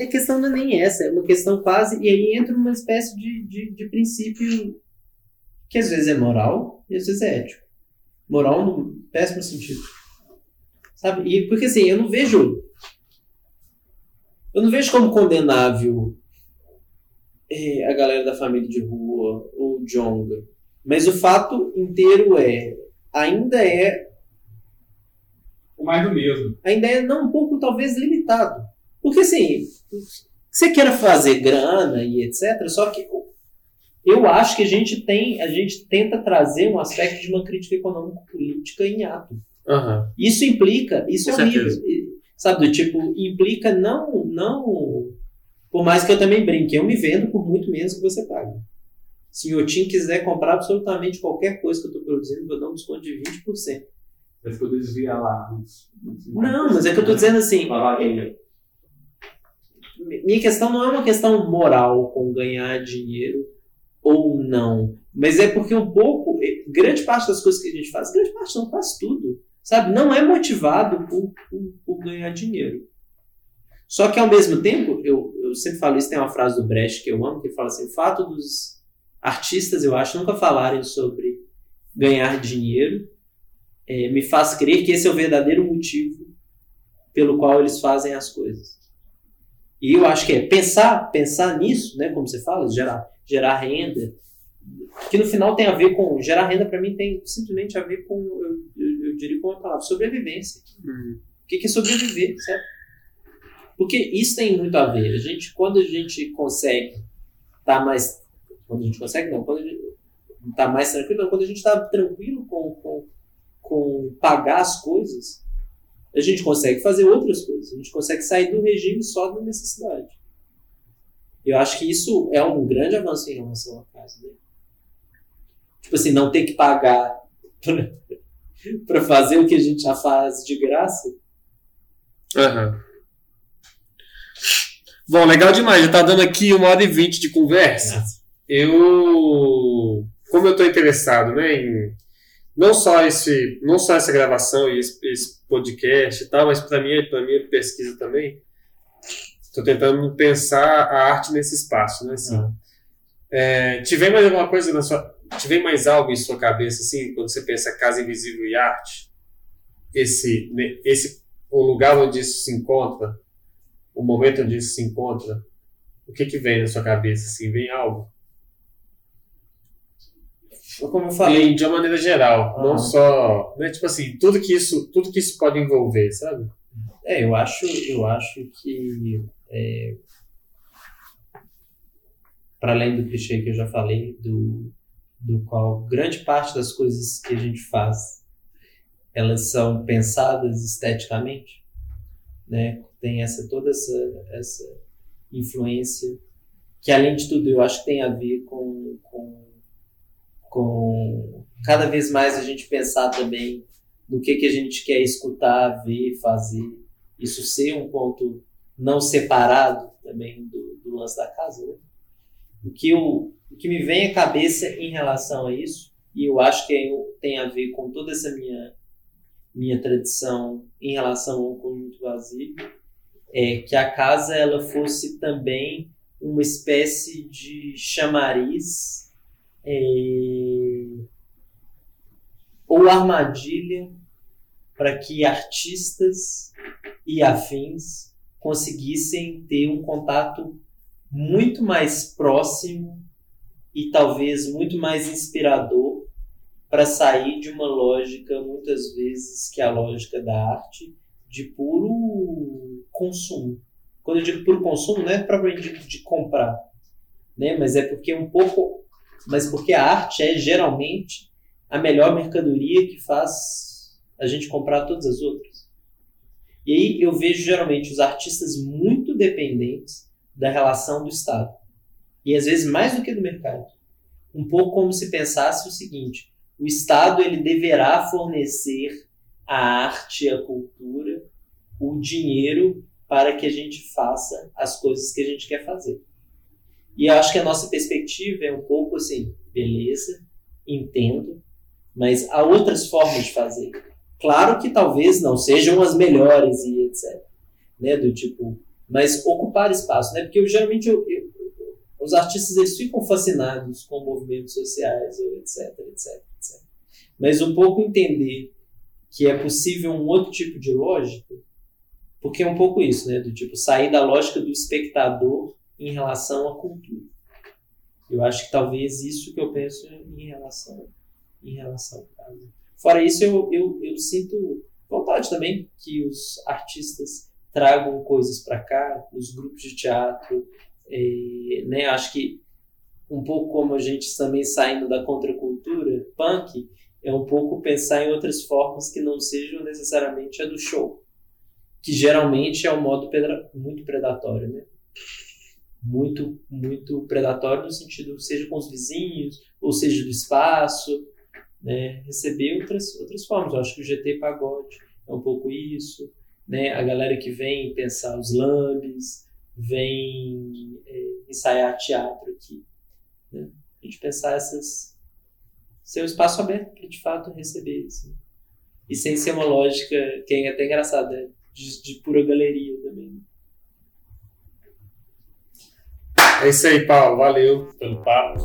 Speaker 2: A questão não é nem essa, é uma questão quase. E aí entra uma espécie de, de, de princípio que às vezes é moral e às vezes é ético. Moral no péssimo sentido. Sabe? E, porque assim, eu não vejo. Eu não vejo como condenável é, a galera da família de rua ou Jonga. Mas o fato inteiro é. Ainda é
Speaker 3: mais do mesmo.
Speaker 2: Ainda é não, um pouco talvez limitado. Porque assim, você queira fazer grana e etc, só que eu acho que a gente tem, a gente tenta trazer um aspecto de uma crítica econômico-política em ato.
Speaker 1: Uhum.
Speaker 2: Isso implica, isso Com é horrível. Sabe, do tipo, implica não, não. Por mais que eu também brinque, eu me vendo por muito menos que você paga. Se o Tim quiser comprar absolutamente qualquer coisa que eu estou produzindo, eu vou dar um desconto de 20%.
Speaker 3: Mas que eu desvia lá.
Speaker 2: Não, mas é que eu estou dizendo assim. Minha questão não é uma questão moral com ganhar dinheiro ou não. Mas é porque um pouco, grande parte das coisas que a gente faz, grande parte não faz tudo, sabe? Não é motivado por, por, por ganhar dinheiro. Só que ao mesmo tempo, eu, eu sempre falo isso, tem uma frase do Brecht que eu amo, que fala assim: o fato dos artistas, eu acho, nunca falarem sobre ganhar dinheiro é, me faz crer que esse é o verdadeiro motivo pelo qual eles fazem as coisas. E eu acho que é pensar, pensar nisso, né, como você fala, gerar, gerar renda, que no final tem a ver com gerar renda para mim tem simplesmente a ver com eu, eu, eu diria com uma palavra sobrevivência.
Speaker 1: Uhum.
Speaker 2: O que, é sobreviver, certo? Porque isso tem muito a ver. A gente quando a gente consegue estar tá mais quando a gente consegue não, quando a gente está mais tranquilo, não, quando a gente está tranquilo com, com com pagar as coisas, a gente consegue fazer outras coisas. A gente consegue sair do regime só da necessidade. Eu acho que isso é um grande avanço em relação à casa. Né? Tipo assim, não ter que pagar para fazer o que a gente já faz de graça.
Speaker 1: Uhum. Bom, legal demais. Já tá dando aqui uma hora e vinte de conversa. Eu, como eu estou interessado né, em não só esse, não só essa gravação e esse, esse podcast e tal, mas para mim, para minha pesquisa também, estou tentando pensar a arte nesse espaço, né? Assim, uhum. é, tiver mais alguma coisa na sua, tiver mais algo em sua cabeça assim, quando você pensa casa invisível e arte, esse, esse o lugar onde isso se encontra, o momento onde isso se encontra, o que que vem na sua cabeça assim, vem algo?
Speaker 2: como eu falei.
Speaker 1: de uma maneira geral, não só. Né, tipo assim, tudo que, isso, tudo que isso pode envolver, sabe?
Speaker 2: É, eu acho, eu acho que. É, para além do clichê que eu já falei, do, do qual grande parte das coisas que a gente faz elas são pensadas esteticamente, né? Tem essa toda essa, essa influência que além de tudo eu acho que tem a ver com, com com cada vez mais a gente pensar também no que, que a gente quer escutar, ver, fazer. Isso ser um ponto não separado também do, do lance da casa. Né? O, que eu, o que me vem à cabeça em relação a isso, e eu acho que tem a ver com toda essa minha, minha tradição em relação ao conjunto vazio, é que a casa ela fosse também uma espécie de chamariz é, ou armadilha para que artistas e afins conseguissem ter um contato muito mais próximo e talvez muito mais inspirador para sair de uma lógica, muitas vezes, que é a lógica da arte, de puro consumo. Quando eu digo puro consumo, não é propriamente de comprar, né? mas é porque um pouco. Mas porque a arte é geralmente a melhor mercadoria que faz a gente comprar todas as outras. E aí eu vejo geralmente os artistas muito dependentes da relação do Estado. E às vezes mais do que do mercado. Um pouco como se pensasse o seguinte: o Estado ele deverá fornecer a arte, a cultura, o dinheiro para que a gente faça as coisas que a gente quer fazer. E eu acho que a nossa perspectiva é um pouco assim, beleza, entendo, mas há outras formas de fazer. Claro que talvez não sejam as melhores e etc. Né, do tipo, mas ocupar espaço, né? Porque eu, geralmente eu, eu, os artistas eles ficam fascinados com movimentos sociais, etc, etc, etc. Mas um pouco entender que é possível um outro tipo de lógica, porque é um pouco isso, né? Do tipo sair da lógica do espectador em relação à cultura. Eu acho que talvez isso que eu penso em relação em relação ao. Fora isso, eu, eu, eu sinto vontade também que os artistas tragam coisas para cá, os grupos de teatro, é, né? Acho que um pouco como a gente também saindo da contracultura punk, é um pouco pensar em outras formas que não sejam necessariamente a do show, que geralmente é um modo muito predatório, né? Muito, muito predatório no sentido, seja com os vizinhos, ou seja do espaço, né, receber outras, outras formas. Eu acho que o GT Pagode é um pouco isso, né, a galera que vem pensar os lambes, vem é, ensaiar teatro aqui. Né? A gente pensar essas. ser um espaço aberto para de fato receber isso. E sem ser uma lógica, que é até engraçado, né? de, de pura galeria também. Né?
Speaker 1: É isso aí, Paulo. Valeu pelo papo.